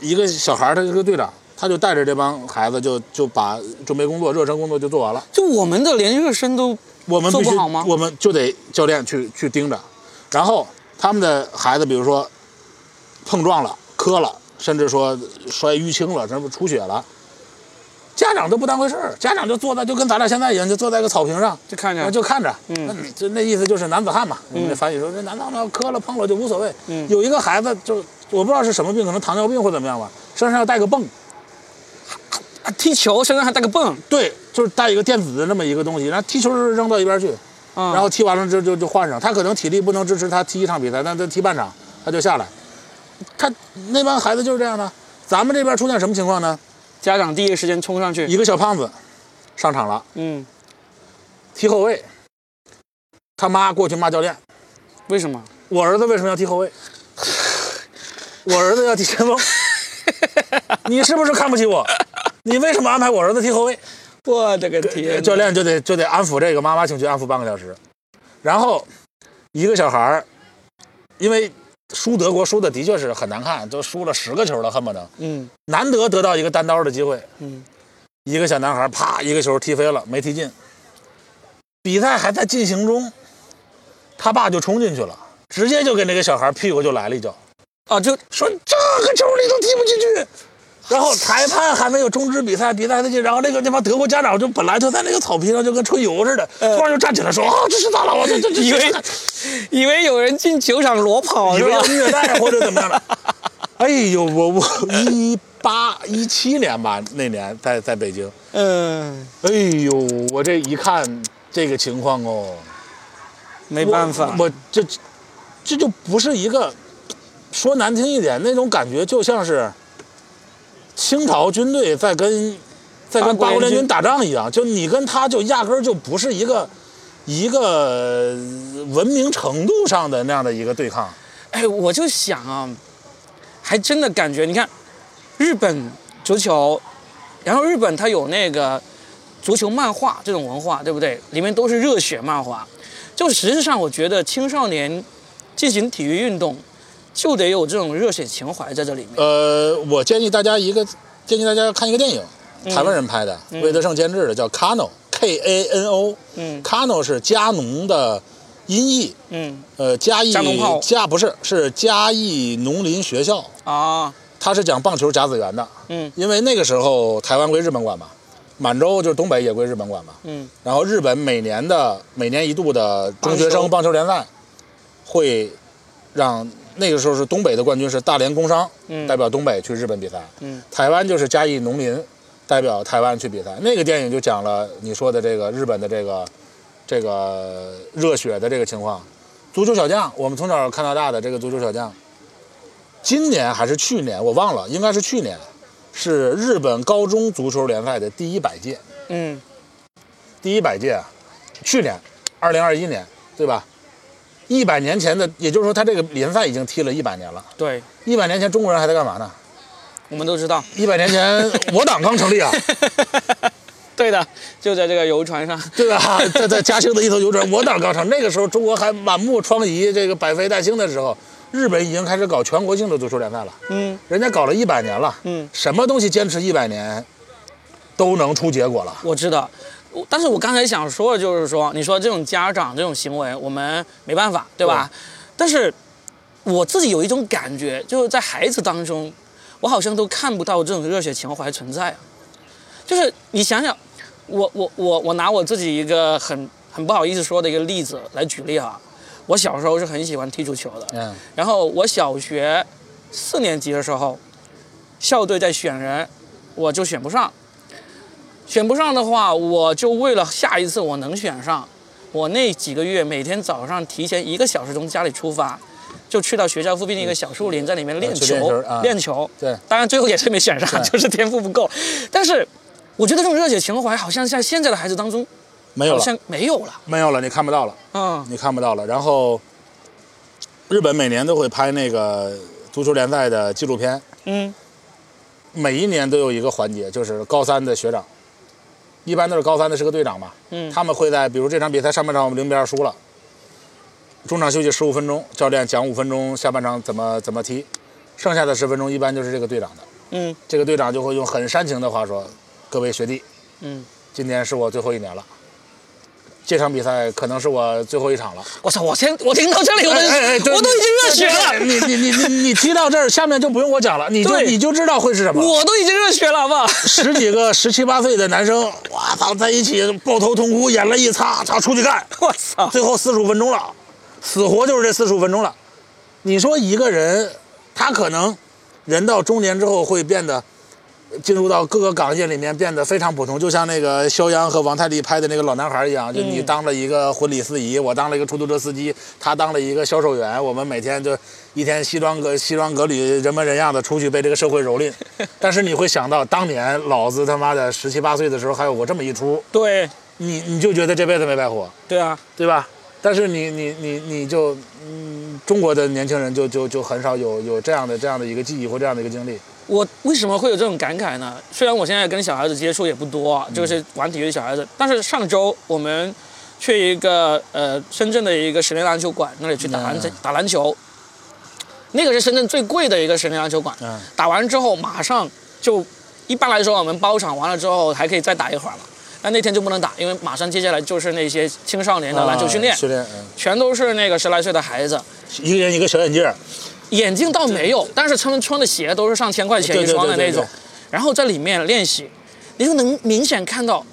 一个小孩儿，他是个队长，他就带着这帮孩子，就就把准备工作、热身工作就做完了。就我们的连热身都我们做不好吗？我们就得教练去去盯着，然后他们的孩子，比如说碰撞了、磕了，甚至说摔淤青了，什么出血了。家长都不当回事儿，家长就坐在就跟咱俩现在一样，就坐在一个草坪上，就看着，就看着，嗯那你就那意思就是男子汉嘛。我们这翻译说这男子汉磕了碰了就无所谓。嗯有一个孩子就我不知道是什么病，可能糖尿病或怎么样吧，身上要带个泵，啊踢球身上还带个泵，对，就是带一个电子的那么一个东西，然后踢球扔到一边去，啊，然后踢完了之后就就换上。他可能体力不能支持他踢一场比赛，但他踢半场他就下来。他那帮孩子就是这样的。咱们这边出现什么情况呢？家长第一时间冲上去，一个小胖子上场了，嗯，踢后卫，他妈过去骂教练。为什么？我儿子为什么要踢后卫？我儿子要踢前锋。[LAUGHS] 你是不是看不起我？你为什么安排我儿子踢后卫？我的个天！教练就得就得安抚这个，妈妈情绪安抚半个小时。然后一个小孩儿，因为输德国输的的确是很难看，都输了十个球了，恨不得嗯难得得到一个单刀的机会。嗯，一个小男孩啪一个球踢飞了，没踢进。比赛还在进行中，他爸就冲进去了，直接就给那个小孩屁股就来了一脚，啊，就说这个球你都踢不进去。然后裁判还没有终止比赛，比赛还在进，然后那个那帮德国家长就本来就在那个草坪上就跟春游似的，突然就站起来说啊这是咋了？我这这这以为以为有人进球场裸跑以为要？虐待或者怎么样的。哎呦，我我一八一七年吧，那年在在北京，嗯，哎呦，我这一看这个情况哦，没办法，我我这这就不是一个说难听一点，那种感觉就像是清朝军队在跟在跟八国联军打仗一样，就你跟他就压根儿就不是一个一个文明程度上的那样的一个对抗。哎，我就想啊，还真的感觉，你看日本足球，然后日本它有那个足球漫画这种文化，对不对？里面都是热血漫画。就实际上，我觉得青少年进行体育运动，就得有这种热血情怀在这里面。呃，我建议大家一个建议大家看一个电影，台湾人拍的，魏德胜监制的，叫《Kano》，K A N O。嗯，Kano 是加农的音译，嗯呃，嘉义加不是是嘉义农林学校，啊他是讲棒球甲子园的。嗯因为那个时候台湾归日本管嘛，满洲就是东北也归日本管嘛。嗯然后日本每年的每年一度的中学生棒球联赛，会让那个时候是东北的冠军是大连工商，嗯代表东北去日本比赛。嗯台湾就是嘉义农林，代表台湾去比赛。那个电影就讲了你说的这个日本的这个这个热血的这个情况。足球小将，我们从小看到大的这个足球小将，今年还是去年我忘了，应该是去年，是日本高中足球联赛的第一百届。嗯第一百届啊，去年，二零二一年，对吧？一百年前的，也就是说，他这个联赛已经踢了一百年了。对，一百年前中国人还在干嘛呢？我们都知道。一百年前我党刚成立啊，[LAUGHS] 对的，就在这个游船上。[LAUGHS] 对吧？在在嘉兴的一艘游船，我党刚成，那个时候中国还满目疮痍，这个百废待兴的时候，日本已经开始搞全国性的足球联赛了。嗯人家搞了一百年了，嗯，什么东西坚持一百年，都能出结果了。我知道，我但是我刚才想说的就是说，你说这种家长这种行为，我们没办法，对吧？但是我自己有一种感觉，就是在孩子当中，我好像都看不到这种热血情怀存在啊。就是你想想，我我我我拿我自己一个很很不好意思说的一个例子来举例啊。我小时候是很喜欢踢足球的，嗯然后我小学四年级的时候，校队在选人，我就选不上。选不上的话，我就为了下一次我能选上，我那几个月每天早上提前一个小时从家里出发，就去到学校附近的一个小树林，在里面练球练球。对，当然最后也是没选上，就是天赋不够。但是我觉得这种热血情怀好像在现在的孩子当中没有了，好像没有了。没有了，你看不到了。嗯你看不到了。然后，日本每年都会拍那个足球联赛的纪录片，嗯每一年都有一个环节，就是高三的学长，一般都是高三的是个队长嘛，嗯他们会在比如这场比赛上半场我们零比二输了，中场休息十五分钟，教练讲五分钟下半场怎么怎么踢，剩下的十分钟一般就是这个队长的。嗯，这个队长就会用很煽情的话说：“各位学弟，嗯，今天是我最后一年了。”这场比赛可能是我最后一场了。我操！我先我听到这里，我都我都已经热血了。你你你你你提到这儿，下面就不用我讲了，你就你就知道会是什么。我都已经热血了，好不好？十几个 [LAUGHS] 十七八岁的男生，我操，在一起抱头痛哭，眼泪一擦，操，出去干！我操！最后四十五分钟了，死活就是这四十五分钟了。你说一个人，他可能人到中年之后会变得。进入到各个岗业里面变得非常普通，就像那个肖央和王太利拍的那个老男孩一样，就你当了一个婚礼司仪，我当了一个出租车司机，他当了一个销售员，我们每天就一天西装革西装革履、人模人样的出去被这个社会蹂躏。[LAUGHS] 但是你会想到，当年老子他妈的十七八岁的时候还有过这么一出，对，你你就觉得这辈子没白活，对啊，对吧？但是你你你你就嗯，中国的年轻人就就就很少有有这样的这样的一个记忆或这样的一个经历。我为什么会有这种感慨呢？虽然我现在跟小孩子接触也不多，就是玩体育的小孩子，但是上周我们去一个呃深圳的一个室内篮球馆那里去打篮打篮球，那个是深圳最贵的一个室内篮球馆。嗯打完之后马上就，一般来说我们包场完了之后还可以再打一会儿嘛，但那天就不能打，因为马上接下来就是那些青少年的篮球训练，训练，全都是那个十来岁的孩子，一个人一个小眼镜。眼镜倒没有，但是他们穿的鞋都是上千块钱一双的那种，然后在里面练习，你就能明显看到，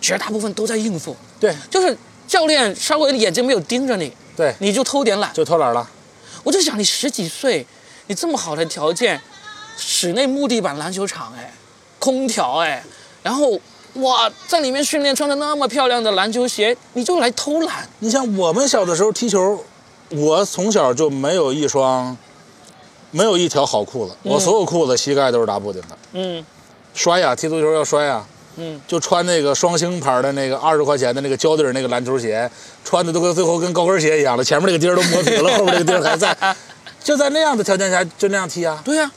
绝大部分都在应付。对，就是教练稍微眼睛没有盯着你，对，你就偷点懒，就偷懒了。我就想，你十几岁，你这么好的条件，室内木地板篮球场，哎，空调，哎，然后哇，在里面训练，穿着那么漂亮的篮球鞋，你就来偷懒。你像我们小的时候踢球，我从小就没有一双。没有一条好裤子，我所有裤子膝盖都是打补丁的。嗯，摔呀，踢足球要摔呀。嗯，就穿那个双星牌的那个二十块钱的那个胶底那个篮球鞋，穿的都跟最后跟高跟鞋一样了，前面那个钉儿都磨平了，[LAUGHS] 后面那个钉儿还在。就在那样的条件下就那样踢啊。对呀，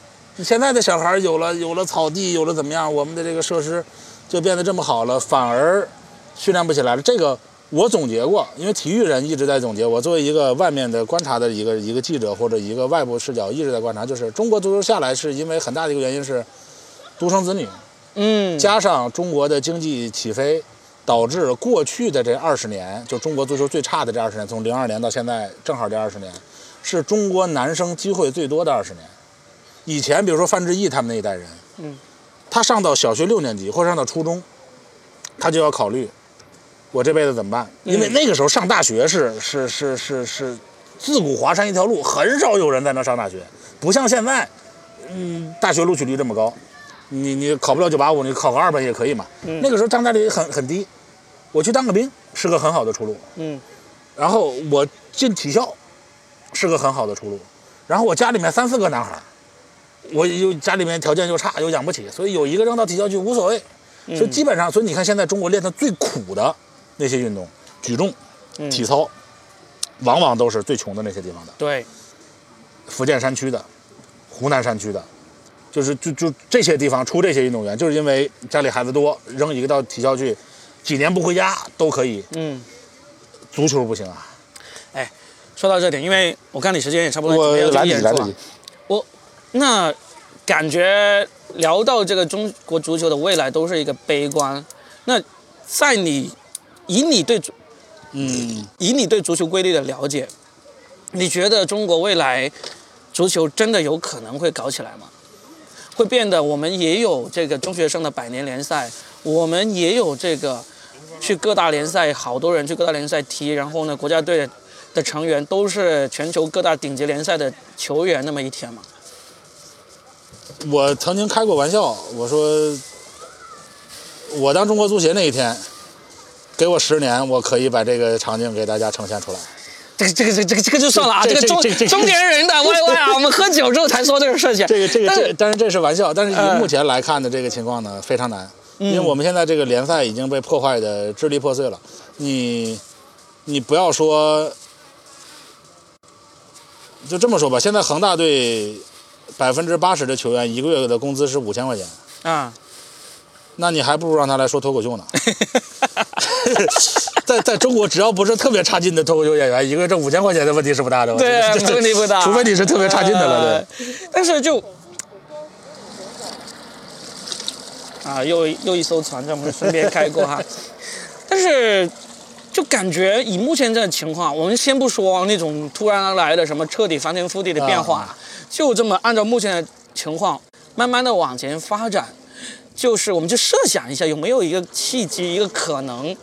现在的小孩有了有了草地，有了怎么样，我们的这个设施就变得这么好了，反而训练不起来了。这个。我总结过，因为体育人一直在总结。我作为一个外面的观察的一个一个记者或者一个外部视角，一直在观察，就是中国足球下来是因为很大的一个原因是独生子女，嗯，加上中国的经济起飞，导致过去的这二十年，就中国足球最差的这二十年，从零二年到现在正好这二十年，是中国男生机会最多的二十年。以前比如说范志毅他们那一代人，嗯，他上到小学六年级或者上到初中，他就要考虑。我这辈子怎么办？因为那个时候上大学是是是是是，自古华山一条路，很少有人在那上大学，不像现在，嗯，大学录取率这么高，你你考不了九八五，你考个二本也可以嘛。那个时候上大率很很低，我去当个兵是个很好的出路。嗯，然后我进体校是个很好的出路，然后我家里面三四个男孩，我又家里面条件又差又养不起，所以有一个扔到体校去无所谓。所以基本上，所以你看现在中国练的最苦的。那些运动，举重、体操，往往都是最穷的那些地方的。对，福建山区的，湖南山区的，就是就就这些地方出这些运动员，就是因为家里孩子多，扔一个到体校去，几年不回家都可以。嗯，足球不行啊。哎，说到这点，因为我看你时间也差不多，我来你来你。我那感觉聊到这个中国足球的未来都是一个悲观。那在你。以你对足，嗯，以你对足球规律的了解，你觉得中国未来足球真的有可能会搞起来吗？会变得我们也有这个中学生的百年联赛，我们也有这个去各大联赛，好多人去各大联赛踢，然后呢，国家队的成员都是全球各大顶级联赛的球员那么一天吗？我曾经开过玩笑，我说我当中国足协那一天。给我十年，我可以把这个场景给大家呈现出来。这个、这个、这、这个、这个就算了啊！这个中中年人的 YY 啊，我们喝酒之后才说这个事情。这个、这个、这，但是这是玩笑。但是以目前来看的这个情况呢，非常难，因为我们现在这个联赛已经被破坏的支离破碎了。你，你不要说，就这么说吧。现在恒大队百分之八十的球员一个月的工资是五千块钱啊。那你还不如让他来说脱口秀呢。[LAUGHS] [LAUGHS] 在在中国，只要不是特别差劲的脱口秀演员，一个月挣五千块钱的问题是不大的。对，问题不大。除非你是特别差劲的了，对。但是就啊，又又一艘船在，我们身边开过哈。但是就感觉以目前这个情况，我们先不说那种突然而来的什么彻底翻天覆地的变化，就这么按照目前的情况，慢慢的往前发展。就是我们就设想一下，有没有一个契机，一个可能，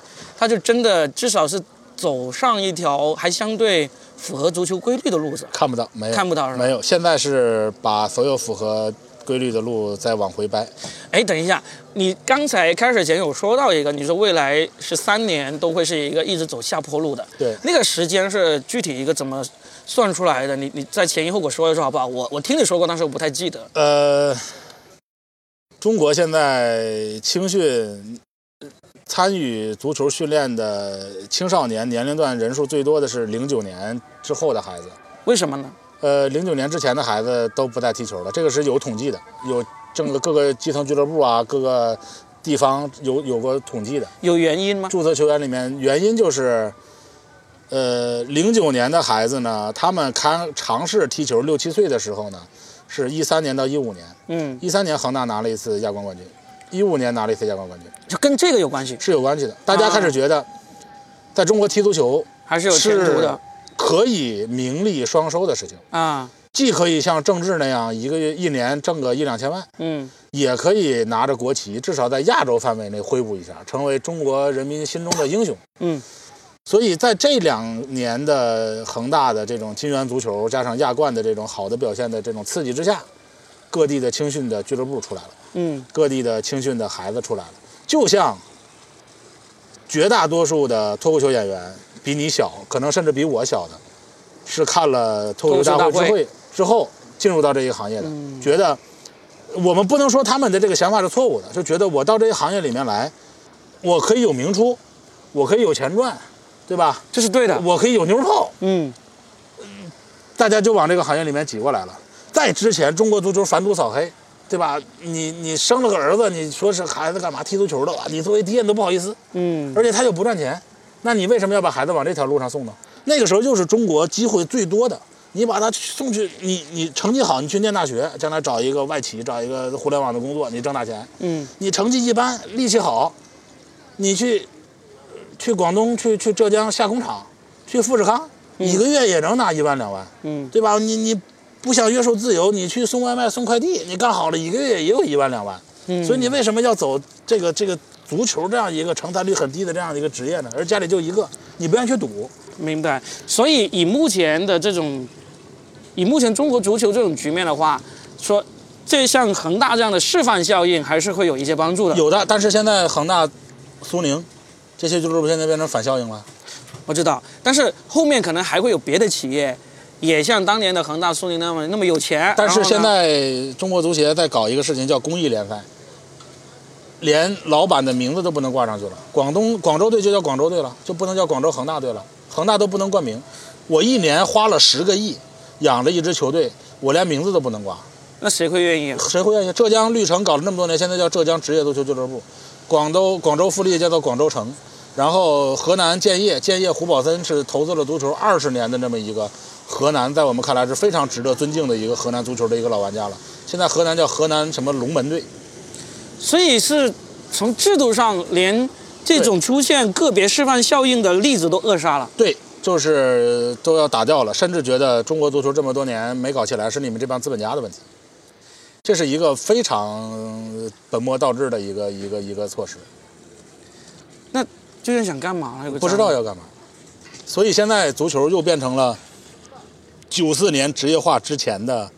他就真的至少是走上一条还相对符合足球规律的路子。看不到，没有，看不到是吧？没有，现在是把所有符合规律的路再往回掰。哎，等一下，你刚才开始前有说到一个，你说未来是三年都会是一个一直走下坡路的。对，那个时间是具体一个怎么算出来的？你你在前因后果说一说好不好？我我听你说过，但是我不太记得。呃。中国现在青训参与足球训练的青少年年龄段人数最多的是零九年之后的孩子，为什么呢？呃，零九年之前的孩子都不再踢球了，这个是有统计的，有整个各个基层俱乐部啊，各个地方有有过统计的。有原因吗？注册球员里面原因就是，呃，零九年的孩子呢，他们开尝试踢球六七岁的时候呢。是一三年到一五年，嗯，一三年恒大拿了一次亚冠冠军，一五年拿了一次亚冠冠军，就跟这个有关系，是有关系的。大家开始觉得，在中国踢足球还是有前途的，可以名利双收的事情啊，既可以像郑智那样一个月一年挣个一两千万，嗯，也可以拿着国旗，至少在亚洲范围内挥舞一下，成为中国人民心中的英雄，嗯。所以在这两年的恒大的这种金元足球加上亚冠的这种好的表现的这种刺激之下，各地的青训的俱乐部出来了，嗯，各地的青训的孩子出来了，就像绝大多数的脱口秀演员比你小，可能甚至比我小的，是看了脱口秀大会之会之后进入到这一行业的，觉得我们不能说他们的这个想法是错误的，就觉得我到这一行业里面来，我可以有名出，我可以有钱赚。对吧？这是对的，我可以有妞泡。嗯，大家就往这个行业里面挤过来了。在之前，中国足球反赌扫黑，对吧？你你生了个儿子，你说是孩子干嘛踢足球的？你作为爹你都不好意思。嗯，而且他又不赚钱，那你为什么要把孩子往这条路上送呢？那个时候就是中国机会最多的，你把他送去，你你成绩好，你去念大学，将来找一个外企，找一个互联网的工作，你挣大钱。嗯，你成绩一般，力气好，你去。去广东，去去浙江下工厂，去富士康，一个月也能拿一万两万，嗯，对吧？你你不想约束自由，你去送外卖送快递，你干好了一个月也有一万两万，嗯，所以你为什么要走这个这个足球这样一个成才率很低的这样的一个职业呢？而家里就一个，你不愿意去赌，明白？所以以目前的这种，以目前中国足球这种局面的话，说这像恒大这样的示范效应还是会有一些帮助的。有的，但是现在恒大、苏宁。这些俱乐部现在变成反效应了，我知道，但是后面可能还会有别的企业，也像当年的恒大、苏宁那么那么有钱。但是现在中国足协在搞一个事情，叫公益联赛，连老板的名字都不能挂上去了。广东广州队就叫广州队了，就不能叫广州恒大队了，恒大都不能冠名。我一年花了十个亿养了一支球队，我连名字都不能挂，那谁会愿意？谁会愿意？浙江绿城搞了那么多年，现在叫浙江职业足球俱乐部，广州广州富力叫做广州城。然后河南建业，建业胡宝森是投资了足球二十年的这么一个河南，在我们看来是非常值得尊敬的一个河南足球的一个老玩家了。现在河南叫河南什么龙门队，所以是从制度上连这种出现个别示范效应的例子都扼杀了。对，就是都要打掉了，甚至觉得中国足球这么多年没搞起来是你们这帮资本家的问题，这是一个非常本末倒置的一个一个一个措施。那。究竟想干嘛？不知道要干嘛，所以现在足球又变成了九四年职业化之前的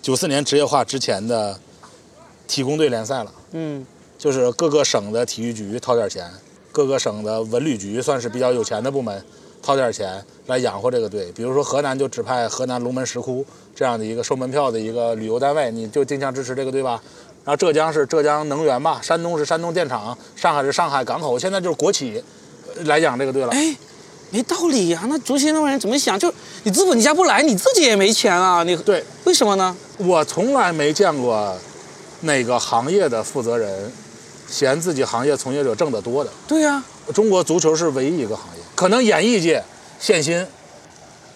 九四年职业化之前的体工队联赛了。嗯，就是各个省的体育局掏点钱，各个省的文旅局算是比较有钱的部门，掏点钱来养活这个队。比如说河南就指派河南龙门石窟这样的一个收门票的一个旅游单位，你就定向支持这个队吧。然后浙江是浙江能源吧，山东是山东电厂，上海是上海港口，现在就是国企来养这个队了。哎，没道理呀！那足协那帮人怎么想？就你资本家不来，你自己也没钱啊！你对，为什么呢？我从来没见过哪个行业的负责人嫌自己行业从业者挣得多的。对呀，中国足球是唯一一个行业，可能演艺界限薪，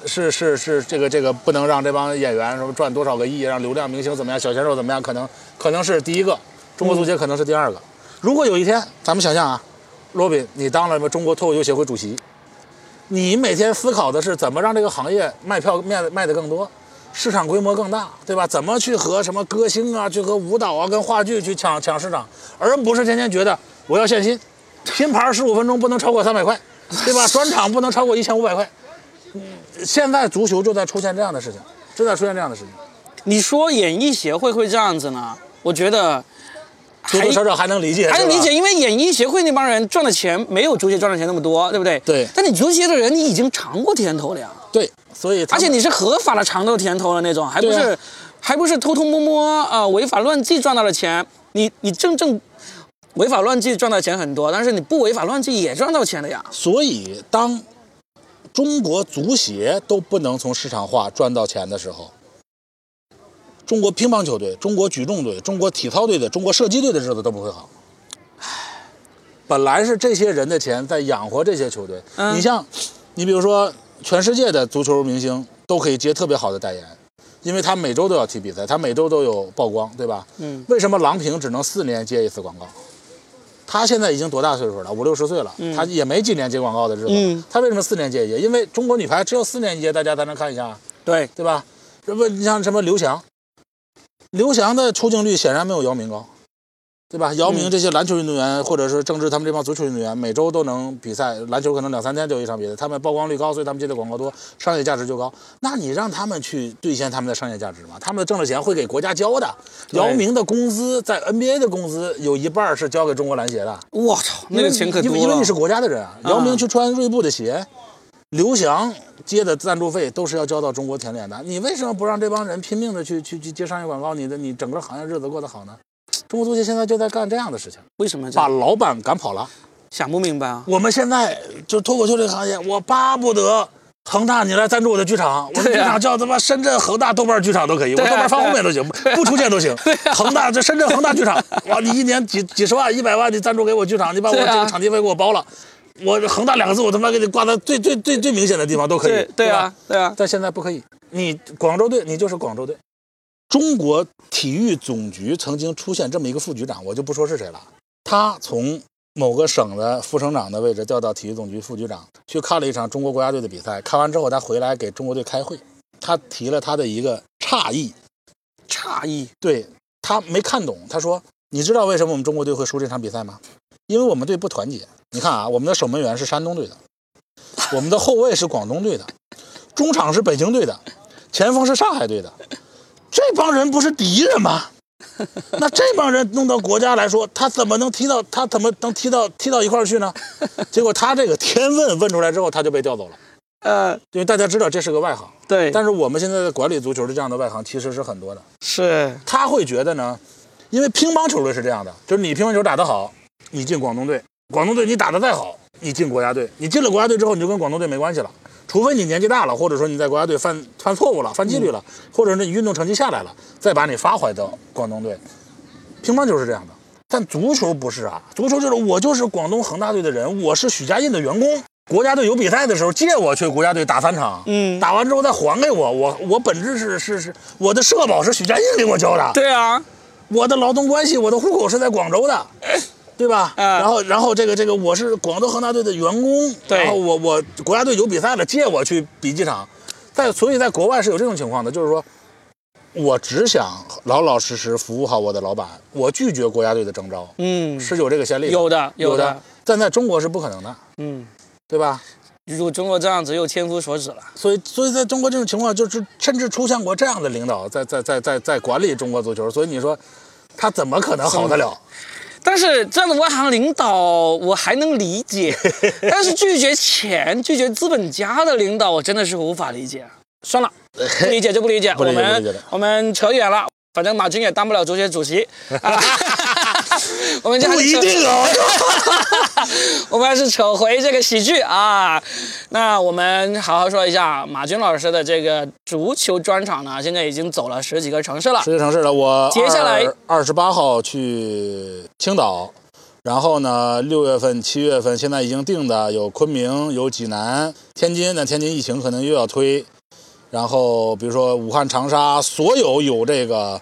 是是是这个这个不能让这帮演员什么赚多少个亿，让流量明星怎么样，小鲜肉怎么样，可能可能是第一个，中国足协可能是第二个。如果有一天，咱们想象啊，罗宾你当了什么中国脱口秀协会主席，你每天思考的是怎么让这个行业卖票卖卖的更多，市场规模更大，对吧？怎么去和什么歌星啊，去和舞蹈啊，跟话剧去抢抢市场，而不是天天觉得我要限薪，拼盘十五分钟不能超过三百块，对吧？[LAUGHS] 专场不能超过一千五百块。现在足球就在出现这样的事情，正在出现这样的事情。你说演艺协会会这样子呢？我觉得多多少少还能理解，还能理解，因为演艺协会那帮人赚的钱没有足协赚的钱那么多，对不对？对。但你足协的人，你已经尝过甜头了呀。对，所以而且你是合法的尝到甜头的那种，还不是，还不是偷偷摸摸啊违法乱纪赚到的钱。你你正正违法乱纪赚到钱很多，但是你不违法乱纪也赚到钱了呀。所以当。中国足协都不能从市场化赚到钱的时候，中国乒乓球队、中国举重队、中国体操队的、中国射击队的日子都不会好。唉，本来是这些人的钱在养活这些球队。你像，你比如说，全世界的足球明星都可以接特别好的代言，因为他每周都要踢比赛，他每周都有曝光，对吧？嗯。为什么郎平只能四年接一次广告？他现在已经多大岁数了？五六十岁了，他也没几年接广告的日子。他为什么四年接一届？因为中国女排只有四年一届，大家才能看一下。对，对吧？这不，你像什么刘翔，刘翔的出镜率显然没有姚明高。对吧？姚明这些篮球运动员，或者是郑智他们这帮足球运动员，每周都能比赛。篮球可能两三天就一场比赛，他们曝光率高，所以他们接的广告多，商业价值就高。那你让他们去兑现他们的商业价值吗？他们挣的钱会给国家交的。姚明的工资在 NBA 的工资有一半是交给中国篮协的。我操，那个钱可多了因为你是国家的人啊。姚明去穿锐步的鞋，刘翔接的赞助费都是要交到中国田联的。你为什么不让这帮人拼命的去去去接商业广告？你的你整个行业日子过得好呢？中国足协现在就在干这样的事情，为什么把老板赶跑了？想不明白啊！我们现在就脱口秀这个行业，我巴不得恒大你来赞助我的剧场，[LAUGHS] 我的剧场叫他妈深圳恒大豆瓣剧场都可以，我豆瓣放后面都行，不出现都行。[LAUGHS] 恒大这深圳恒大剧场，哇，你一年几几十万、一百万你赞助给我剧场，你把我这个场地费给我包了，我恒大两个字我他妈给你挂在最最最最明显的地方都可以，对啊，对啊。但现在不可以，你广州队你就是广州队。中国体育总局曾经出现这么一个副局长，我就不说是谁了。他从某个省的副省长的位置调到体育总局副局长，去看了一场中国国家队的比赛。看完之后，他回来给中国队开会，他提了他的一个诧异。诧异？对他没看懂。他说：“你知道为什么我们中国队会输这场比赛吗？因为我们队不团结。你看啊，我们的守门员是山东队的，我们的后卫是广东队的，中场是北京队的，前锋是上海队的。”这帮人不是敌人吗？那这帮人弄到国家来说，他怎么能踢到？他怎么能踢到踢到一块儿去呢？结果他这个天问问出来之后，他就被调走了。呃，因为大家知道这是个外行。对。但是我们现在的管理足球的这样的外行其实是很多的。是。他会觉得呢，因为乒乓球队是这样的，就是你乒乓球打得好，你进广东队；广东队你打得再好，你进国家队。你进了国家队之后，你就跟广东队没关系了。除非你年纪大了，或者说你在国家队犯犯错误了、犯纪律了，或者是你运动成绩下来了，再把你发回到广东队。乒乓球是这样的，但足球不是啊。足球就是我就是广东恒大队的人，我是许家印的员工。国家队有比赛的时候借我去国家队打三场，嗯，打完之后再还给我。我我本质是是是，我的社保是许家印给我交的。对啊，我的劳动关系，我的户口是在广州的。对吧？然后，然后这个这个，我是广州恒大队的员工，然后我我国家队有比赛了，借我去比几场，在所以，在国外是有这种情况的，就是说，我只想老老实实服务好我的老板，我拒绝国家队的征召，嗯，是有这个先例，有的有的，但在中国是不可能的，嗯，对吧？如果中国这样子又千夫所指了，所以所以在中国这种情况，就是甚至出现过这样的领导在在在在在管理中国足球，所以你说他怎么可能好得了？但是这样的外行领导我还能理解，[LAUGHS] 但是拒绝钱、拒绝资本家的领导，我真的是无法理解。算了，[LAUGHS] 不理解就不理解，我们我们扯远了。反正马军也当不了足协主席。[LAUGHS] [LAUGHS] 我们不一定哦。[LAUGHS] 我们还是扯回这个喜剧啊。那我们好好说一下马军老师的这个足球专场呢，现在已经走了十几个城市了。十几个城市了，我接下来二十八号去青岛，然后呢，六月份、七月份现在已经定的有昆明、有济南、天津。那天津疫情可能又要推。然后比如说武汉、长沙，所有有这个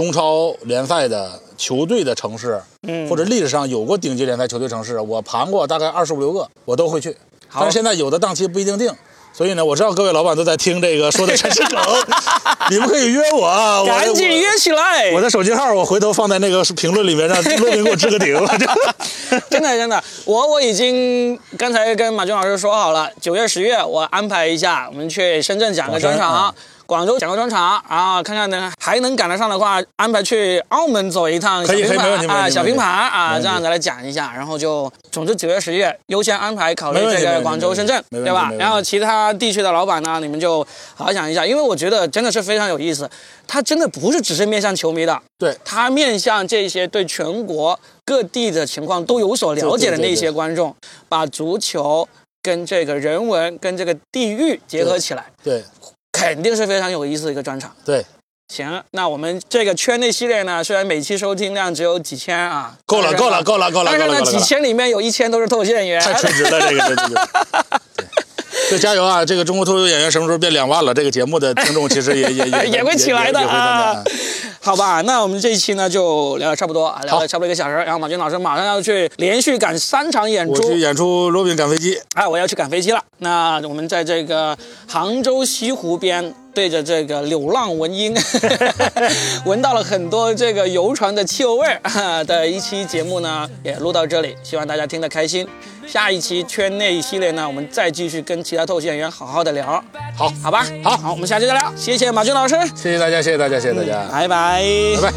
中超联赛的球队的城市，嗯，或者历史上有过顶级联赛球队城市，我盘过大概二十五六个，我都会去。但是现在有的档期不一定定。所以呢，我知道各位老板都在听这个说的全是梗，[LAUGHS] 你们可以约我，赶紧约起来。我的手机号我回头放在那个评论里面，让罗明给我置个顶。[LAUGHS] 真的真的，我我已经刚才跟马军老师说好了，九月十月我安排一下，我们去深圳讲个专场。广州讲个专场，然后看看呢还能赶得上的话，安排去澳门走一趟小平盘啊，小平盘啊，这样子来讲一下，然后就总之九月十月优先安排考虑这个广州、深圳，对吧？然后其他地区的老板呢，你们就好好想一下，因为我觉得真的是非常有意思，它真的不是只是面向球迷的，对，它面向这些对全国各地的情况都有所了解的那些观众，把足球跟这个人文跟这个地域结合起来，对。肯定是非常有意思的一个专场。对，行，那我们这个圈内系列呢，虽然每期收听量只有几千啊，够了，够了，够了，够了，但是呢，几千里面有一千都是脱口秀演员，太垂直了，这个，对 [LAUGHS] 对对。对，加油啊！这个中国脱口秀演员什么时候变两万了？这个节目的听众其实也也也 [LAUGHS] 也会起来的啊。[LAUGHS] 好吧，那我们这一期呢就聊的差不多，聊了差不多一个小时。然后马军老师马上要去连续赶三场演出，我去演出，罗宾赶飞机。哎，我要去赶飞机了。那我们在这个杭州西湖边，对着这个柳浪闻莺，[LAUGHS] 闻到了很多这个游船的汽油味儿的一期节目呢，也录到这里，希望大家听得开心。下一期圈内系列呢，我们再继续跟其他透析演员好好的聊。好，好吧，好，好，我们下期再聊。谢谢马军老师，谢谢大家，谢谢大家，谢谢大家，拜拜，拜拜。